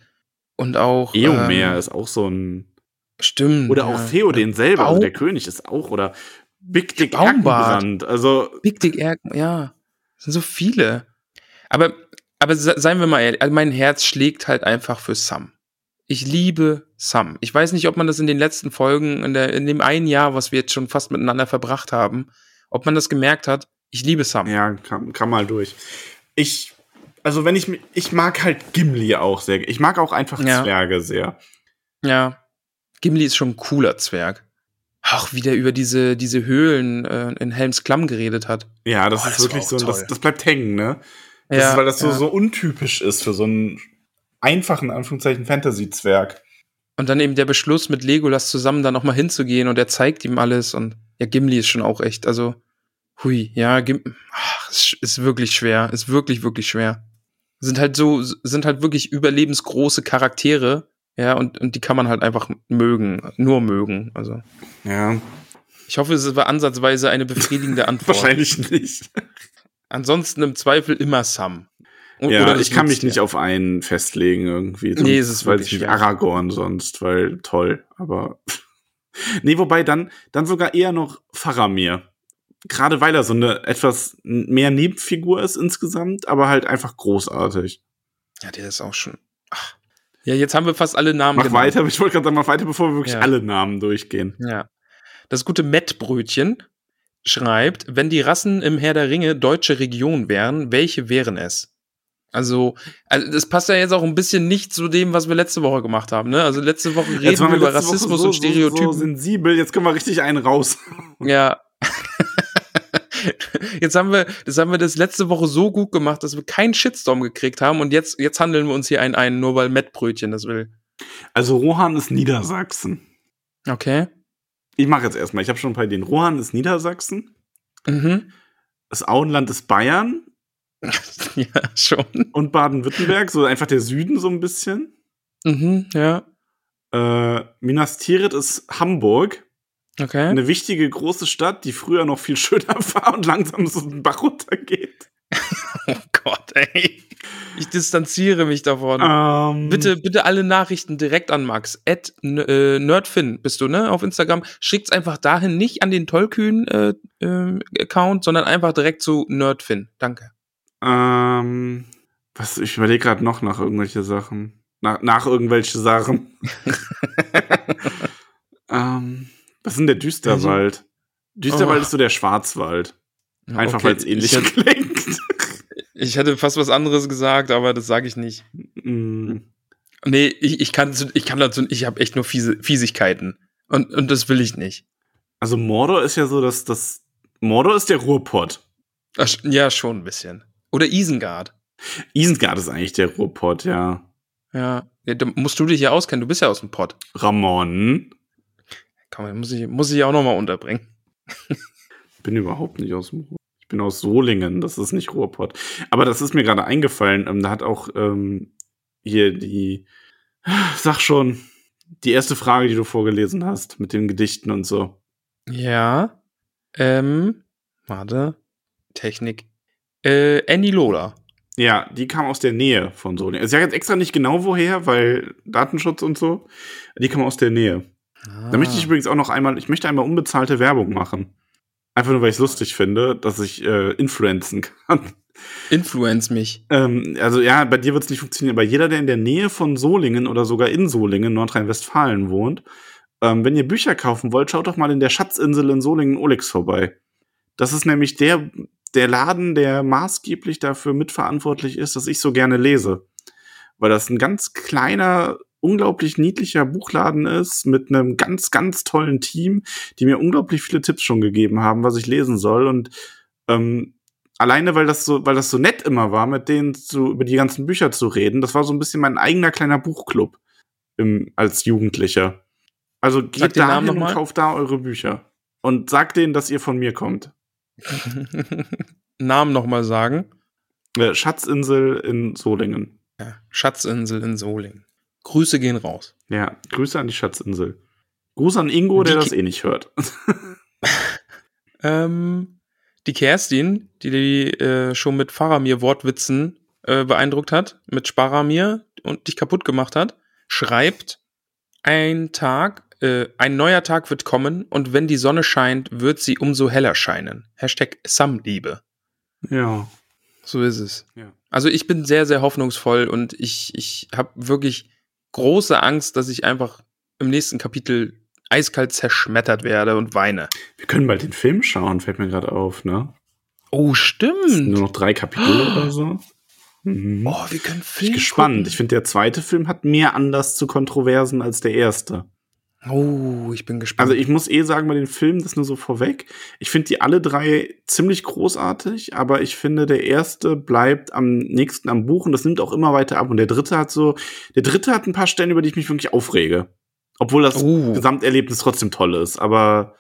und auch. Eomer ähm, ist auch so ein Stimmt. Oder auch ja. Theoden selber, also der König ist auch, oder Big Dick. Erkenbrand. Also, Big Dick Erk, ja. Es sind so viele. Aber, aber se- seien wir mal ehrlich, also mein Herz schlägt halt einfach für Sam. Ich liebe Sam. Ich weiß nicht, ob man das in den letzten Folgen, in, der, in dem einen Jahr, was wir jetzt schon fast miteinander verbracht haben, ob man das gemerkt hat. Ich liebe Sam. ja, kam, kam mal durch. Ich, also wenn ich, ich mag halt Gimli auch sehr. Ich mag auch einfach Ja. Zwerge sehr. Ja. Gimli ist schon ein cooler Zwerg. Auch wie der über diese, diese Höhlen äh, in Helms Klamm geredet hat. Ja, das Oh, ist das wirklich so, das, das bleibt hängen, ne? Das ja, ist, weil das so, ja. so untypisch ist für so einen einfachen, Anführungszeichen, Fantasy-Zwerg. Und dann eben der Beschluss, mit Legolas zusammen da nochmal hinzugehen und er zeigt ihm alles und ja, Gimli ist schon auch echt, also, hui, ja, ach, es ist wirklich schwer, ist wirklich, wirklich schwer. Sind halt so, sind halt wirklich überlebensgroße Charaktere, ja, und, und die kann man halt einfach mögen, nur mögen, also. Ja, Ich hoffe, es war ansatzweise eine befriedigende Antwort. wahrscheinlich nicht. Ansonsten im Zweifel immer Sam. O- Ja, ich kann mich Nutztier. nicht auf einen festlegen irgendwie. Nee, es ist weil wirklich ich nicht. Aragorn sonst, weil toll, aber nee, wobei dann dann sogar eher noch Faramir. Gerade weil er so eine etwas mehr Nebenfigur ist insgesamt, aber halt einfach großartig. Ja, der ist auch schon. Ach. Ja, jetzt haben wir fast alle Namen Mach genannt. weiter, ich wollte gerade sagen, mach weiter, bevor wir wirklich Ja. alle Namen durchgehen. Ja. Das gute Mettbrötchen schreibt, wenn die Rassen im Herr der Ringe deutsche Region wären, welche wären es? Also, also, das passt ja jetzt auch ein bisschen nicht zu dem, was wir letzte Woche gemacht haben. Ne? Also letzte Woche reden wir wir über letzte Woche Rassismus so, und Stereotypen. So, so sensibel, jetzt können wir richtig einen raus. Ja. Jetzt haben wir, das haben wir das letzte Woche so gut gemacht, dass wir keinen Shitstorm gekriegt haben und jetzt, jetzt handeln wir uns hier einen ein, nur weil Mettbrötchen das will. Also Rohan ist Niedersachsen. Okay. Ich mache jetzt erstmal, ich habe schon ein paar Ideen. Rohan ist Niedersachsen, Mhm. das Auenland ist Bayern ja, schon. und Baden-Württemberg, so einfach der Süden so ein bisschen. Mhm, ja. Äh, Minas Tirith ist Hamburg, Okay. eine wichtige große Stadt, die früher noch viel schöner war und langsam so den Bach runtergeht. Oh Gott, ey. Ich distanziere mich davon. Ähm, Bitte, bitte alle Nachrichten direkt an Max. At äh, Nerdfin bist du, ne? Auf Instagram. Schickt's einfach dahin, nicht an den tollkühn äh, äh, Account, sondern einfach direkt zu Nerdfin. Danke. Ähm, was, ich überlege gerade noch nach irgendwelche Sachen. Nach, nach irgendwelche Sachen. ähm, was ist denn der Düsterwald? Düsterwald Oh. ist so der Schwarzwald. Einfach Okay, weil es ähnlich Ich, klingt. ich hätte fast was anderes gesagt, aber das sage ich nicht. Mm, Nee, ich, ich kann ich kann dazu, ich habe echt nur fiese, Fiesigkeiten. Und, und das will ich nicht. also Mordor ist ja so, dass das. Mordor ist der Ruhrpott. Ach, ja, schon ein bisschen. Oder Isengard. Isengard ist eigentlich der Ruhrpott, ja. Ja. ja. Da musst du dich ja auskennen, du bist ja aus dem Pott. Ramon. Komm, muss ich, muss ich auch noch mal unterbringen. bin überhaupt nicht aus dem Ruhr. Ich bin aus Solingen, das ist nicht Ruhrpott. Aber das ist mir gerade eingefallen. Ähm, da hat auch ähm, hier die, sag schon, die erste Frage, die du vorgelesen hast, mit den Gedichten und so. Ja. Ähm, warte. Technik. Äh, Annie Lola. Ja, die kam aus der Nähe von Solingen. Ich sage jetzt extra nicht genau woher, weil Datenschutz und so. Die kam aus der Nähe. Da möchte ich übrigens auch noch einmal, ich möchte einmal unbezahlte Werbung machen. Einfach nur, weil ich es lustig finde, dass ich äh, influenzen kann. Influence mich. Ähm, also ja, bei dir wird es nicht funktionieren, aber jeder, der in der Nähe von Solingen oder sogar in Solingen, Nordrhein-Westfalen wohnt, ähm, wenn ihr Bücher kaufen wollt, schaut doch mal in der Schatzinsel in Solingen-Olex vorbei. Das ist nämlich der, der Laden, der maßgeblich dafür mitverantwortlich ist, dass ich so gerne lese. Weil das ein ganz kleiner, unglaublich niedlicher Buchladen ist, mit einem ganz, ganz tollen Team, die mir unglaublich viele Tipps schon gegeben haben, was ich lesen soll. Und ähm, alleine, weil das so, weil das so nett immer war, mit denen zu, über die ganzen Bücher zu reden, das war so ein bisschen mein eigener kleiner Buchclub im, als Jugendlicher. Also geht da hin und kauft da eure Bücher. Und sagt denen, dass ihr von mir kommt. Namen nochmal sagen. Äh, Schatzinsel in Solingen. Ja. Schatzinsel in Solingen. Grüße gehen raus. Ja, Grüße an die Schatzinsel. Gruß an Ingo, der Die das eh nicht hört. Ähm, die Kerstin, die die äh, schon mit Faramir Wortwitzen äh, beeindruckt hat, mit Sparamir und dich kaputt gemacht hat, schreibt, ein Tag, äh, ein neuer Tag wird kommen und wenn die Sonne scheint, wird sie umso heller scheinen. Hashtag Samliebe. ja. So ist es. Ja. Also ich bin sehr, sehr hoffnungsvoll und ich, ich habe wirklich große Angst, dass ich einfach im nächsten Kapitel eiskalt zerschmettert werde und weine. Wir können bald den Film schauen, fällt mir gerade auf, ne? Oh, Es sind stimmt. nur noch drei Kapitel oder so. Mhm. Oh, wir können Bin Film ich gespannt. gucken. Ich finde, der zweite Film hat mehr Anlass zu Kontroversen als der erste. Oh, ich bin gespannt. Also ich muss eh sagen, bei den Filmen, das nur so vorweg, ich finde die alle drei ziemlich großartig, aber ich finde, der erste bleibt am nächsten am Buch und das nimmt auch immer weiter ab. Und der dritte hat so, der dritte hat ein paar Stellen, über die ich mich wirklich aufrege. Obwohl das Oh. Gesamterlebnis trotzdem toll ist, aber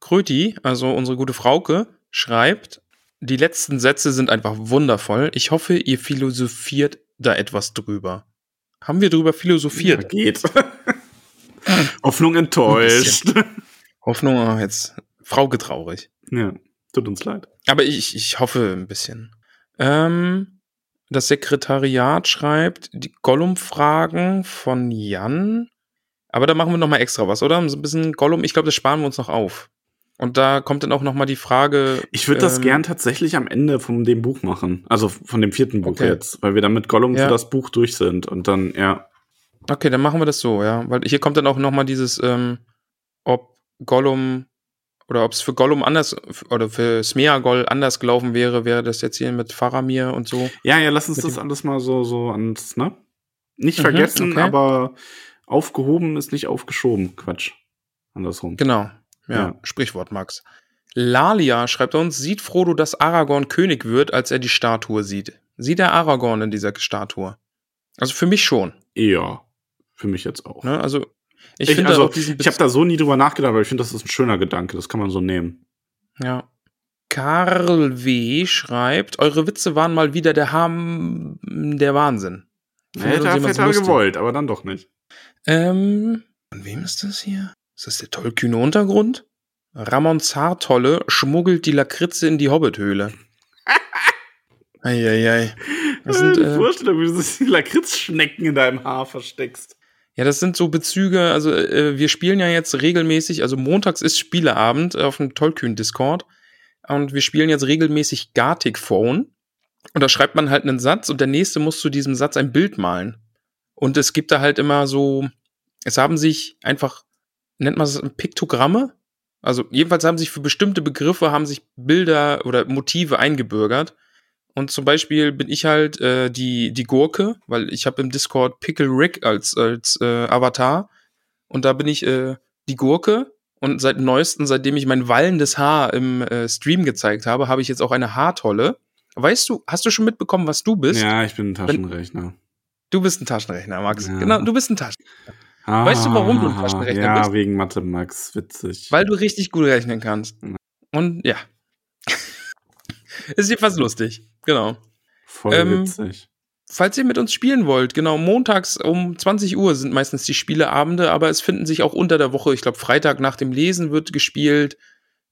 Kröti, also unsere gute Frauke, schreibt, die letzten Sätze sind einfach wundervoll. Ich hoffe, ihr philosophiert da etwas drüber. Haben wir drüber ja, philosophiert? geht. Hoffnung enttäuscht. Hoffnung, oh, jetzt Frauke traurig. ja, tut uns leid. Aber ich, ich hoffe ein bisschen. Ähm, das Sekretariat schreibt die Gollum-Fragen von Jan. Aber da machen wir noch mal extra was, oder? So ein bisschen Gollum. Ich glaube, das sparen wir uns noch auf. Und da kommt dann auch noch mal die Frage. Ich würde das ähm, gern tatsächlich am Ende von dem Buch machen. Also von dem vierten Buch Okay. jetzt, weil wir dann mit Gollum Ja. für das Buch durch sind und dann, ja. Okay, dann machen wir das so, ja. Weil hier kommt dann auch noch mal dieses, ähm, ob Gollum Oder ob es für Gollum anders oder für Smeagol anders gelaufen wäre, wäre das jetzt hier mit Faramir und so. Ja, ja, lass uns das alles mal so, so ans, ne? Nicht Mhm, vergessen, okay. aber aufgehoben ist nicht aufgeschoben. Quatsch. Andersrum. Genau. Ja, Ja. Sprichwort, Max. Lalia schreibt uns, sieht Frodo, dass Aragorn König wird, als er die Statue sieht? Sieht er Aragorn in dieser Statue? Also für mich schon. Ja, für mich jetzt auch. Ne? Also ich, Ich, finde also, ich habe da so nie drüber nachgedacht, aber ich finde, das ist ein schöner Gedanke. Das kann man so nehmen. Ja. Karl W. schreibt, eure Witze waren mal wieder der Ham, der Wahnsinn. Hätte, er lustig? gewollt, aber dann doch nicht. Ähm, von wem ist das hier? Ist das der tollkühne Untergrund? Ramon Zartolle schmuggelt die Lakritze in die Hobbithöhle. Eieiei. Das sind, äh, Vorstellung, wie du so die Lakritzschnecken in deinem Haar versteckst. Ja, das sind so Bezüge, also äh, wir spielen ja jetzt regelmäßig, also montags ist Spieleabend auf dem Tollkühn-Discord und wir spielen jetzt regelmäßig Gartic Phone und da schreibt man halt einen Satz und der nächste muss zu diesem Satz ein Bild malen. Und es gibt da halt immer so, es haben sich einfach, nennt man es Piktogramme? Also jedenfalls haben sich für bestimmte Begriffe haben sich Bilder oder Motive eingebürgert. Und zum Beispiel bin ich halt äh, die, die Gurke, weil ich habe im Discord Pickle Rick als, als äh, Avatar. Und da bin ich äh, die Gurke. Und seit neuestem, seitdem ich mein wallendes Haar im äh, Stream gezeigt habe, habe ich jetzt auch eine Haartolle. Weißt du, hast du schon mitbekommen, was du bist? Ja, ich bin ein Taschenrechner. Du bist ein Taschenrechner, Max. Ja. Genau, du bist ein Taschenrechner. Weißt du, warum du ein Ah, Taschenrechner ja, bist? wegen Mathe, Max. Witzig. Weil du richtig gut rechnen kannst. Ja. Und ja. Ist jedenfalls lustig. Genau. Voll ähm, witzig. Falls ihr mit uns spielen wollt, genau, montags um 20 Uhr sind meistens die Spieleabende, aber es finden sich auch unter der Woche, ich glaube, Freitag nach dem Lesen wird gespielt.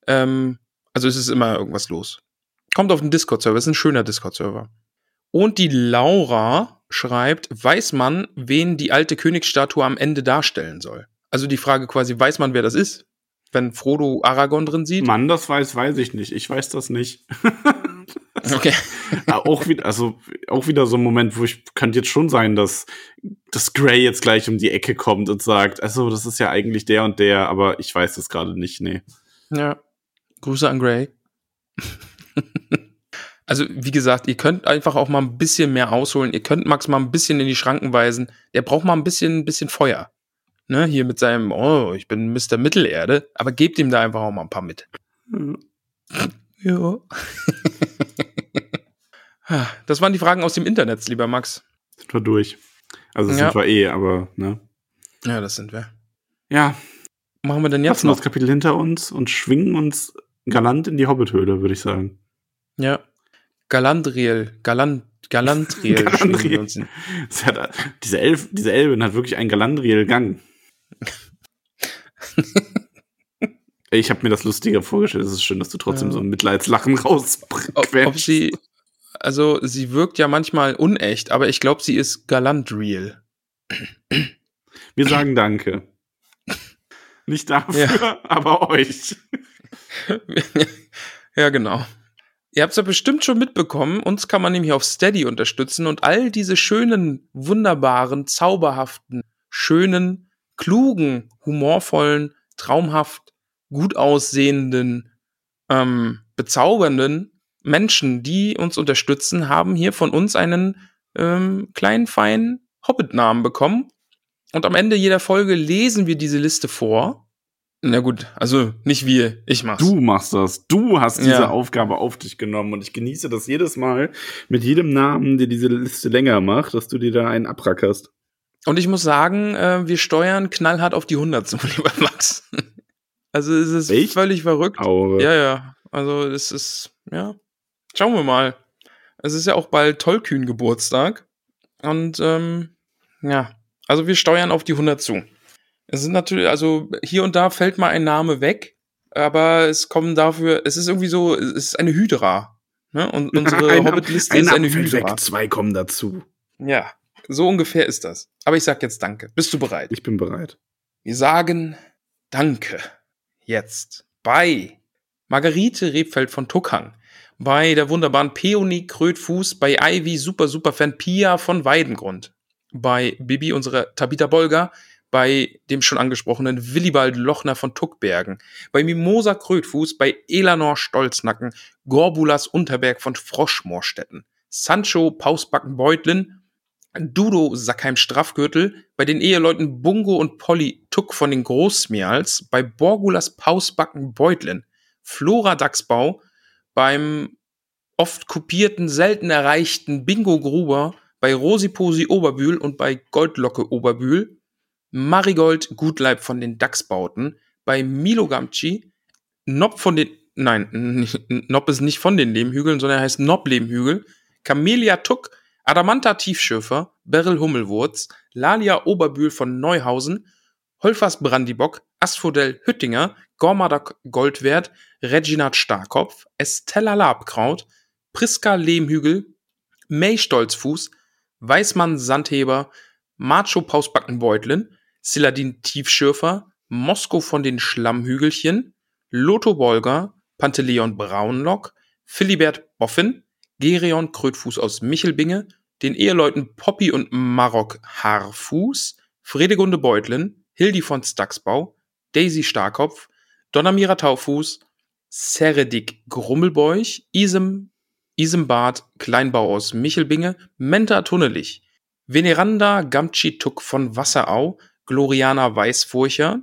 Ähm, also es ist immer irgendwas los. Kommt auf den Discord-Server, ist ein schöner Discord-Server. Und die Laura schreibt, weiß man, wen die alte Königsstatue am Ende darstellen soll? Also die Frage quasi, weiß man, wer das ist? Wenn Frodo Aragorn drin sieht? Mann, das weiß, weiß ich nicht. Ich weiß das nicht. Okay. Ah, auch wieder, also auch wieder so ein Moment, wo ich könnte jetzt schon sein, dass dass Gray jetzt gleich um die Ecke kommt und sagt, also das ist ja eigentlich der und der, aber ich weiß das gerade nicht, nee. Ja. Grüße an Gray. also, wie gesagt, ihr könnt einfach auch mal ein bisschen mehr ausholen. Ihr könnt Max mal ein bisschen in die Schranken weisen. Der braucht mal ein bisschen, ein bisschen Feuer. Ne, hier mit seinem, oh, ich bin Mr. Mittelerde. Aber gebt ihm da einfach auch mal ein paar mit. Ja. Das waren die Fragen aus dem Internet, lieber Max. Sind wir durch. Also Ja. sind wir eh, aber ne. Ja, das sind wir. Ja, Machen wir denn jetzt jetzt noch das? Kapitel hinter uns und schwingen uns galant in die Hobbithöhle, würde ich sagen. Ja. Galandriel, Galant, wir Galandriel. uns hat, diese, Elf, diese Elbin hat wirklich einen Galandriel-Gang. ich habe mir das lustiger vorgestellt. Es ist schön, dass du trotzdem Ja. so ein Mitleidslachen ob, ob rausquetschst. sie, also sie wirkt ja manchmal unecht, aber ich glaube, sie ist galant real. Wir sagen Danke. Nicht dafür, aber euch. ja, genau. Ihr habt es ja bestimmt schon mitbekommen, uns kann man nämlich auf Steady unterstützen und all diese schönen, wunderbaren, zauberhaften, schönen, klugen, humorvollen, traumhaft, gut aussehenden, ähm, bezaubernden Menschen, die uns unterstützen, haben hier von uns einen ähm, kleinen, feinen Hobbit-Namen bekommen. Und am Ende jeder Folge lesen wir diese Liste vor. Na gut, also nicht wir, ich mach's. Du machst das. Du hast diese Ja. Aufgabe auf dich genommen und ich genieße das jedes Mal mit jedem Namen, der diese Liste länger macht, dass du dir da einen abrackerst. Und ich muss sagen, äh, wir steuern knallhart auf die 100 zu, lieber Max. Also es ist Echt? völlig verrückt. Aure. Ja, ja. Also es ist, ja. Schauen wir mal. Es ist ja auch bald Tollkühn Geburtstag. Und ähm, ja, also wir steuern auf die 100 zu. Es sind natürlich, also hier und da fällt mal ein Name weg, aber es kommen dafür, es ist irgendwie so, es ist eine Hydra. Ne? Und unsere Ein- Hobbit-Liste ist eine Hydra. weg, zwei kommen dazu. Ja, so ungefähr ist das. Aber ich sag jetzt Danke. Bist du bereit? Ich bin bereit. Wir sagen Danke. Jetzt bei Margarete Rebfeld von Tuckang, bei der wunderbaren Peony Krötfuß, bei Ivy Super Super Fan Pia von Weidengrund, bei Bibi, unserer Tabita Bolger, bei dem schon angesprochenen Willibald Lochner von Tuckbergen, bei Mimosa Krötfuß, bei Elanor Stolznacken, Gorbulas Unterberg von Froschmoorstetten, Sancho Pausbacken Beutlin, Dudo Sackheim Straffgürtel, bei den Eheleuten Bungo und Polly Tuck von den Großmials, bei Borgulas Pausbacken Beutlin, Flora Dachsbau, beim oft kopierten, selten erreichten Bingo Gruber, bei Rosiposi Oberbühl und bei Goldlocke Oberbühl, Marigold Gutleib von den Dachsbauten, bei Milo Gamci, Nob von den, nein, Nob ist nicht von den Lehmhügeln, sondern er heißt Nob Lehmhügel, Camelia Tuck, Adamanta Tiefschürfer, Beryl Hummelwurz, Lalia Oberbühl von Neuhausen, Holfers Brandibock, Asphodel Hüttinger, Gormadak Goldwert, Reginald Starkopf, Estella Labkraut, Priska Lehmhügel, May Stolzfuß, Weißmann Sandheber, Macho Pausbacken Beutlin, Siladin Tiefschürfer, Mosko von den Schlammhügelchen, Lotto Bolger, Panteleon Braunlock, Philibert Boffin, Gerion Krötfuß aus Michelbinge, den Eheleuten Poppy und Marok Haarfuß, Fredegunde Beutlin, Hildi von Staxbau, Daisy Starkopf, Donnermira Taufuß, Seredik Grummelbeuch, Isem, Isembart Kleinbau aus Michelbinge, Menta Tunnelich, Veneranda Gamtschituk von Wasserau, Gloriana Weißfurcher,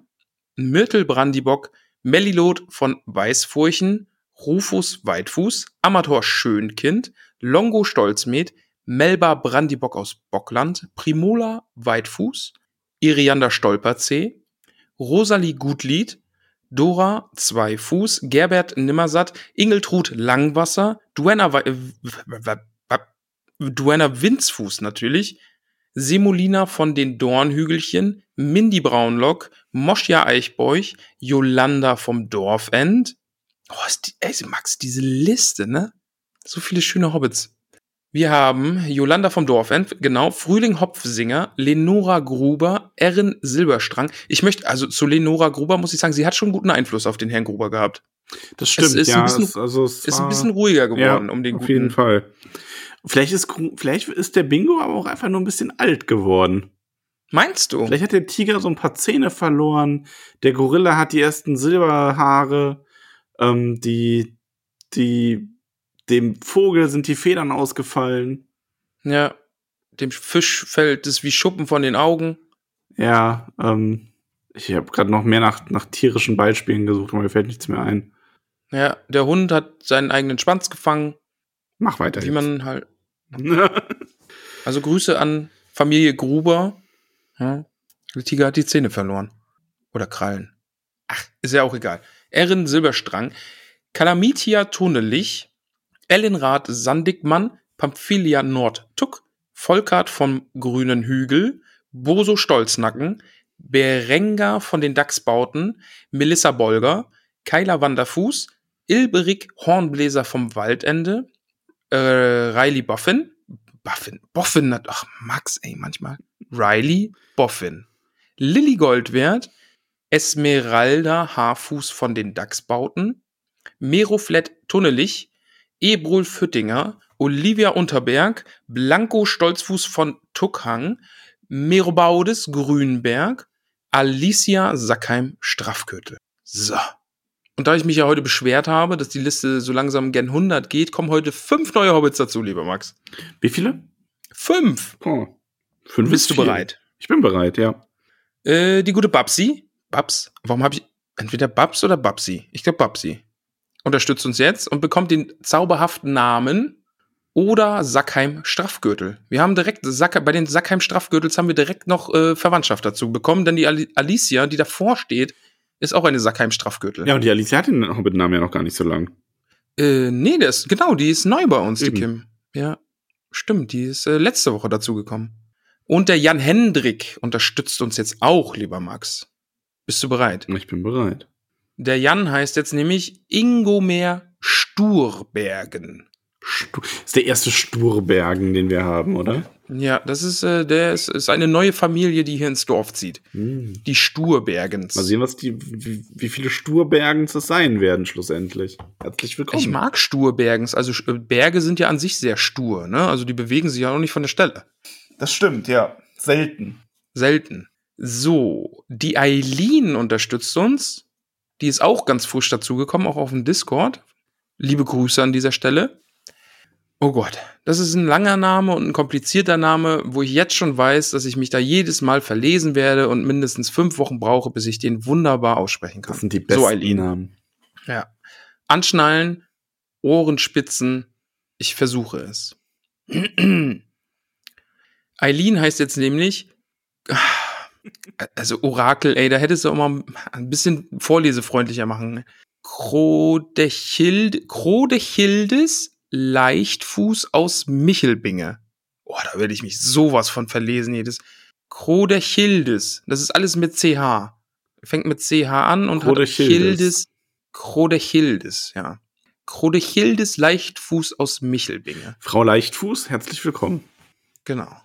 Myrtle Brandibock, Melilot von Weißfurchen, Rufus Weitfuß, Amator Schönkind, Longo Stolzmet, Melba Brandibock aus Bockland, Primola Weitfuß, Iriander Stolperzee, Rosalie Gutlied, Dora Zweifuß, Gerbert Nimmersatt, Ingeltrud Langwasser, Duenna, äh, Duenna Winzfuß natürlich, Semolina von den Dornhügelchen, Mindy Braunlock, Moschja Eichbeuch, Jolanda vom Dorfend. Oh, ist die, ey, Max, diese Liste, ne? So viele schöne Hobbits. Wir haben Jolanda vom Dorfend, genau, Frühling Hopfsinger, Lenora Gruber, Erin Silberstrang. Ich möchte, also zu Lenora Gruber muss ich sagen, sie hat schon guten Einfluss auf den Herrn Gruber gehabt. Das stimmt, ist ja. ein bisschen- es, also es Ist ein bisschen ruhiger geworden um den auf guten. jeden Fall. Vielleicht ist, vielleicht ist der Bingo aber auch einfach nur ein bisschen alt geworden. Meinst du? Vielleicht hat der Tiger so ein paar Zähne verloren. Der Gorilla hat die ersten Silberhaare. Ähm, die, die, dem Vogel sind die Federn ausgefallen. Ja. Dem Fisch fällt es wie Schuppen von den Augen. Ja, ähm, ich habe gerade noch mehr nach, nach tierischen Beispielen gesucht, aber mir fällt nichts mehr ein. Ja, der Hund hat seinen eigenen Schwanz gefangen, Mach weiter. wie jetzt. man halt. Also Grüße an Familie Gruber. Ja, der Tiger hat die Zähne verloren. Oder Krallen. Ach, ist ja auch egal. Erin Silberstrang, Kalamitia Tunnelich, Ellenrath Sandigmann, Pamphilia Nordtuck, Volkart vom Grünen Hügel, Boso Stolznacken, Berenga von den Dachsbauten, Melissa Bolger, Keiler Wanderfuß, Ilberik Hornbläser vom Waldende, äh, Riley Boffin, Buffin, Boffin, ach Max, ey, manchmal. Riley Boffin, Lilly Goldwert, Esmeralda Haarfuß von den Dachsbauten, Meroflet Tunnelich, Ebrul Füttinger, Olivia Unterberg, Blanco Stolzfuß von Tuckhang, Merobaudes Grünberg, Alicia Sackheim Straffkötel. So. Und da ich mich ja heute beschwert habe, dass die Liste so langsam gen 100 geht, kommen heute fünf neue Hobbits dazu, lieber Max. Wie viele? Fünf! Oh, fünf Bist ist du viel. bereit? Ich bin bereit, ja. Äh, die gute Babsi. Babs. Warum habe ich entweder Babs oder Babsi? Ich glaube Babsi. Unterstützt uns jetzt und bekommt den zauberhaften Namen oder Sackheim Straffgürtel. Wir haben direkt Sack, bei den Sackheim Straffgürtels haben wir direkt noch äh, Verwandtschaft dazu bekommen, denn die Ali Alicia, die davor steht, ist auch eine Sackheim Straffgürtel. Ja, und die Alicia hat den Hobbit-Namen ja noch gar nicht so lang. Äh, nee, das, genau, die ist neu bei uns, Eben. die Kim. Ja, stimmt, die ist äh, letzte Woche dazugekommen. Und der Jan Hendrik unterstützt uns jetzt auch, lieber Max. Bist du bereit? Ich bin bereit. Der Jan heißt jetzt nämlich Ingomer Sturbergen. Stu ist der erste Sturbergen, den wir haben, oder? Ja, das ist, äh, der ist, ist eine neue Familie, die hier ins Dorf zieht. Hm. Die Sturbergens. Mal sehen, was die, wie, wie viele Sturbergens es sein werden, schlussendlich. Herzlich willkommen. ich mag Sturbergens. Also äh, Berge sind ja an sich sehr stur, ne? Also die bewegen sich ja auch nicht von der Stelle. Das stimmt, ja. Selten. Selten. So, die Eileen unterstützt uns. Die ist auch ganz frisch dazugekommen, auch auf dem Discord. Liebe Grüße an dieser Stelle. Oh Gott, das ist ein langer Name und ein komplizierter Name, wo ich jetzt schon weiß, dass ich mich da jedes Mal verlesen werde und mindestens fünf Wochen brauche, bis ich den wunderbar aussprechen kann. Das sind die besten So, Eileen. Namen. Ja. Anschnallen, Ohrenspitzen. Ich versuche es. Eileen heißt jetzt nämlich, also Orakel, ey, da hättest du auch mal ein bisschen vorlesefreundlicher machen. Krodechilde, Krodechildes Leichtfuß aus Michelbinge. Boah, da werde ich mich sowas von verlesen jedes. Krodechildes, das ist alles mit CH. Fängt mit CH an und hat Krodechildes. Childes, Krodechildes, ja. Krodechildes Leichtfuß aus Michelbinge. Frau Leichtfuß, herzlich willkommen. Genau.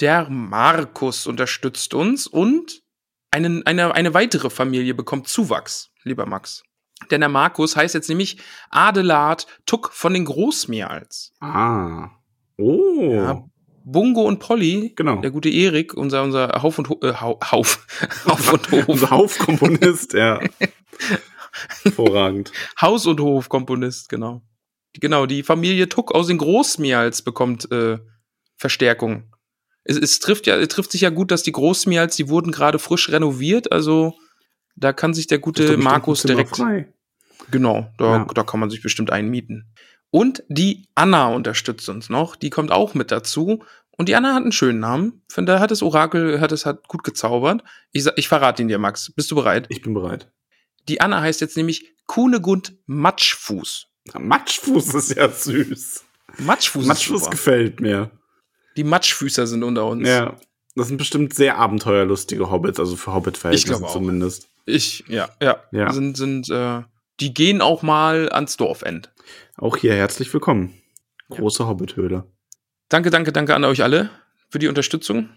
Der Markus unterstützt uns und einen, eine, eine weitere Familie bekommt Zuwachs, lieber Max. Denn der Markus heißt jetzt nämlich Adelard Tuck von den Großmeerls. Ah. Oh. Ja, Bungo und Polly, Genau. der gute Erik, unser, unser Hauf und Ho äh, Hau- Hauf, Hauf und Hof, Unser Haufkomponist, ja. Hervorragend. Haus- und Hofkomponist, genau. Genau, die Familie Tuck aus den Großmeerls bekommt äh, Verstärkung. Es, es trifft ja, es trifft sich ja gut, dass die Großmeerls, die wurden gerade frisch renoviert, also da kann sich der gute Markus direkt. Frei. Genau, da, Ja. da kann man sich bestimmt einmieten. Und die Anna unterstützt uns noch, die kommt auch mit dazu. Und die Anna hat einen schönen Namen. Von daher hat das Orakel, hat es hat gut gezaubert. Ich, ich verrate ihn dir, Max. Bist du bereit? Ich bin bereit. Die Anna heißt jetzt nämlich Kunegund Matschfuß. Matschfuß ist ja süß. Matschfuß, ist Matschfuß gefällt mir. Die Matschfüßer sind unter uns. Ja. Das sind bestimmt sehr abenteuerlustige Hobbits, also für Hobbit-Verhältnisse zumindest. Ich, ja, ja. Ja. Sind, sind, äh, die gehen auch mal ans Dorfend. Auch hier herzlich willkommen. Große Hobbithöhle. Danke, danke, danke an euch alle für die Unterstützung.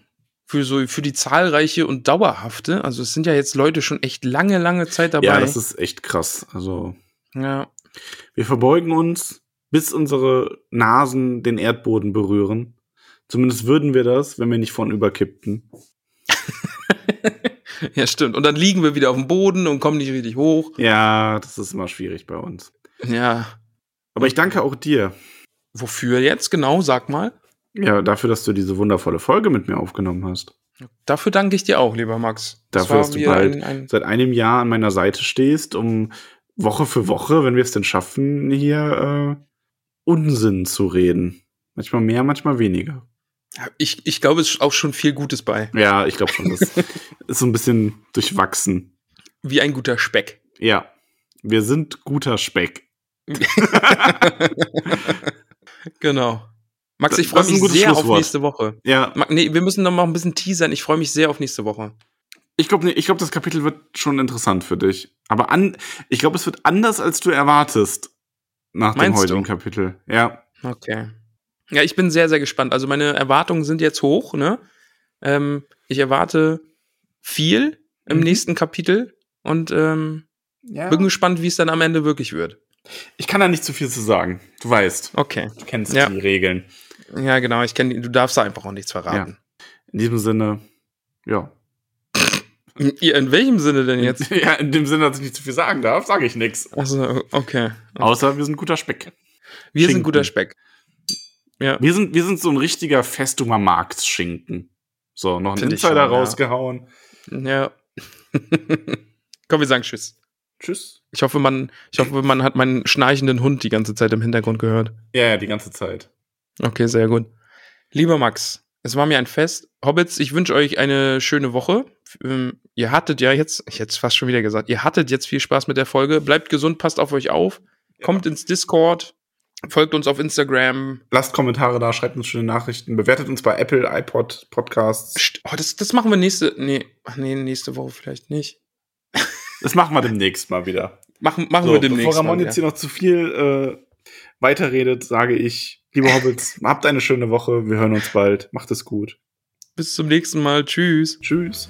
Für so, für die zahlreiche und dauerhafte. Also es sind ja jetzt Leute schon echt lange, lange Zeit dabei. Ja, das ist echt krass. Also, ja. wir verbeugen uns, bis unsere Nasen den Erdboden berühren. Zumindest würden wir das, wenn wir nicht von überkippten. ja, stimmt. Und dann liegen wir wieder auf dem Boden und kommen nicht richtig hoch. Ja, das ist immer schwierig bei uns. Ja. Aber ich danke auch dir. Wofür jetzt genau? Sag mal. Ja, dafür, dass du diese wundervolle Folge mit mir aufgenommen hast. Dafür danke ich dir auch, lieber Max. Das Dafür, dass du bald ein, ein seit einem Jahr an meiner Seite stehst, um Woche für Woche, wenn wir es denn schaffen, hier äh, Unsinn zu reden. Manchmal mehr, manchmal weniger. Ich, ich glaube, es ist auch schon viel Gutes bei. Ja, ich glaube schon, das ist so ein bisschen durchwachsen. Wie ein guter Speck. Ja, wir sind guter Speck. Genau. Max, ich freue mich sehr auf nächste Woche. Ja, Nee, wir müssen noch mal ein bisschen teasern. Ich freue mich sehr auf nächste Woche. ich glaube, ich glaub, das Kapitel wird schon interessant für dich. Aber an, ich glaube, es wird anders, als du erwartest nach dem Meinst heutigen du? Kapitel. Ja, Okay. Ja, ich bin sehr, sehr gespannt. Also meine Erwartungen sind jetzt hoch, ne? Ähm, ich erwarte viel im Mhm. nächsten Kapitel und ähm, ja. bin gespannt, wie es dann am Ende wirklich wird. Ich kann da nicht zu viel zu sagen. Du weißt, Okay. du kennst Ja. die Regeln. Ja, genau. Ich kenne, du darfst da einfach auch nichts verraten. In diesem Sinne, ja. Ja, in welchem Sinne denn jetzt? Ja, in dem Sinne, dass ich nicht zu viel sagen darf, sage ich nichts. Also, okay. Außer wir sind guter Speck. Wir sind Schinken. guter Speck. Ja. Wir sind, wir sind so ein richtiger Festumer Marktschinken. So, noch ein Find ich Insider schon, ja. rausgehauen. Ja. Komm, wir sagen Tschüss. Tschüss. Ich hoffe, man, ich hoffe, man hat meinen schnarchenden Hund die ganze Zeit im Hintergrund gehört. Ja, ja, die ganze Zeit. Okay, sehr gut. Lieber Max, es war mir ein Fest. Hobbits, ich wünsche euch eine schöne Woche. Ähm, ihr hattet ja jetzt, ich hätte es fast schon wieder gesagt, ihr hattet jetzt viel Spaß mit der Folge. Bleibt gesund, passt auf euch auf. Kommt ins Discord, folgt uns auf Instagram. Lasst Kommentare da, schreibt uns schöne Nachrichten, bewertet uns bei Apple, iPod, Podcasts. St- Oh, das, das machen wir nächste, nee, ach nee, nächste Woche vielleicht nicht. Das machen wir demnächst mal wieder. Machen, machen So, wir demnächst. bevor Ramon mal jetzt hier noch zu viel äh, weiterredet, sage ich, liebe Hobbits, habt eine schöne Woche. Wir hören uns bald. Macht es gut. Bis zum nächsten Mal. Tschüss. Tschüss.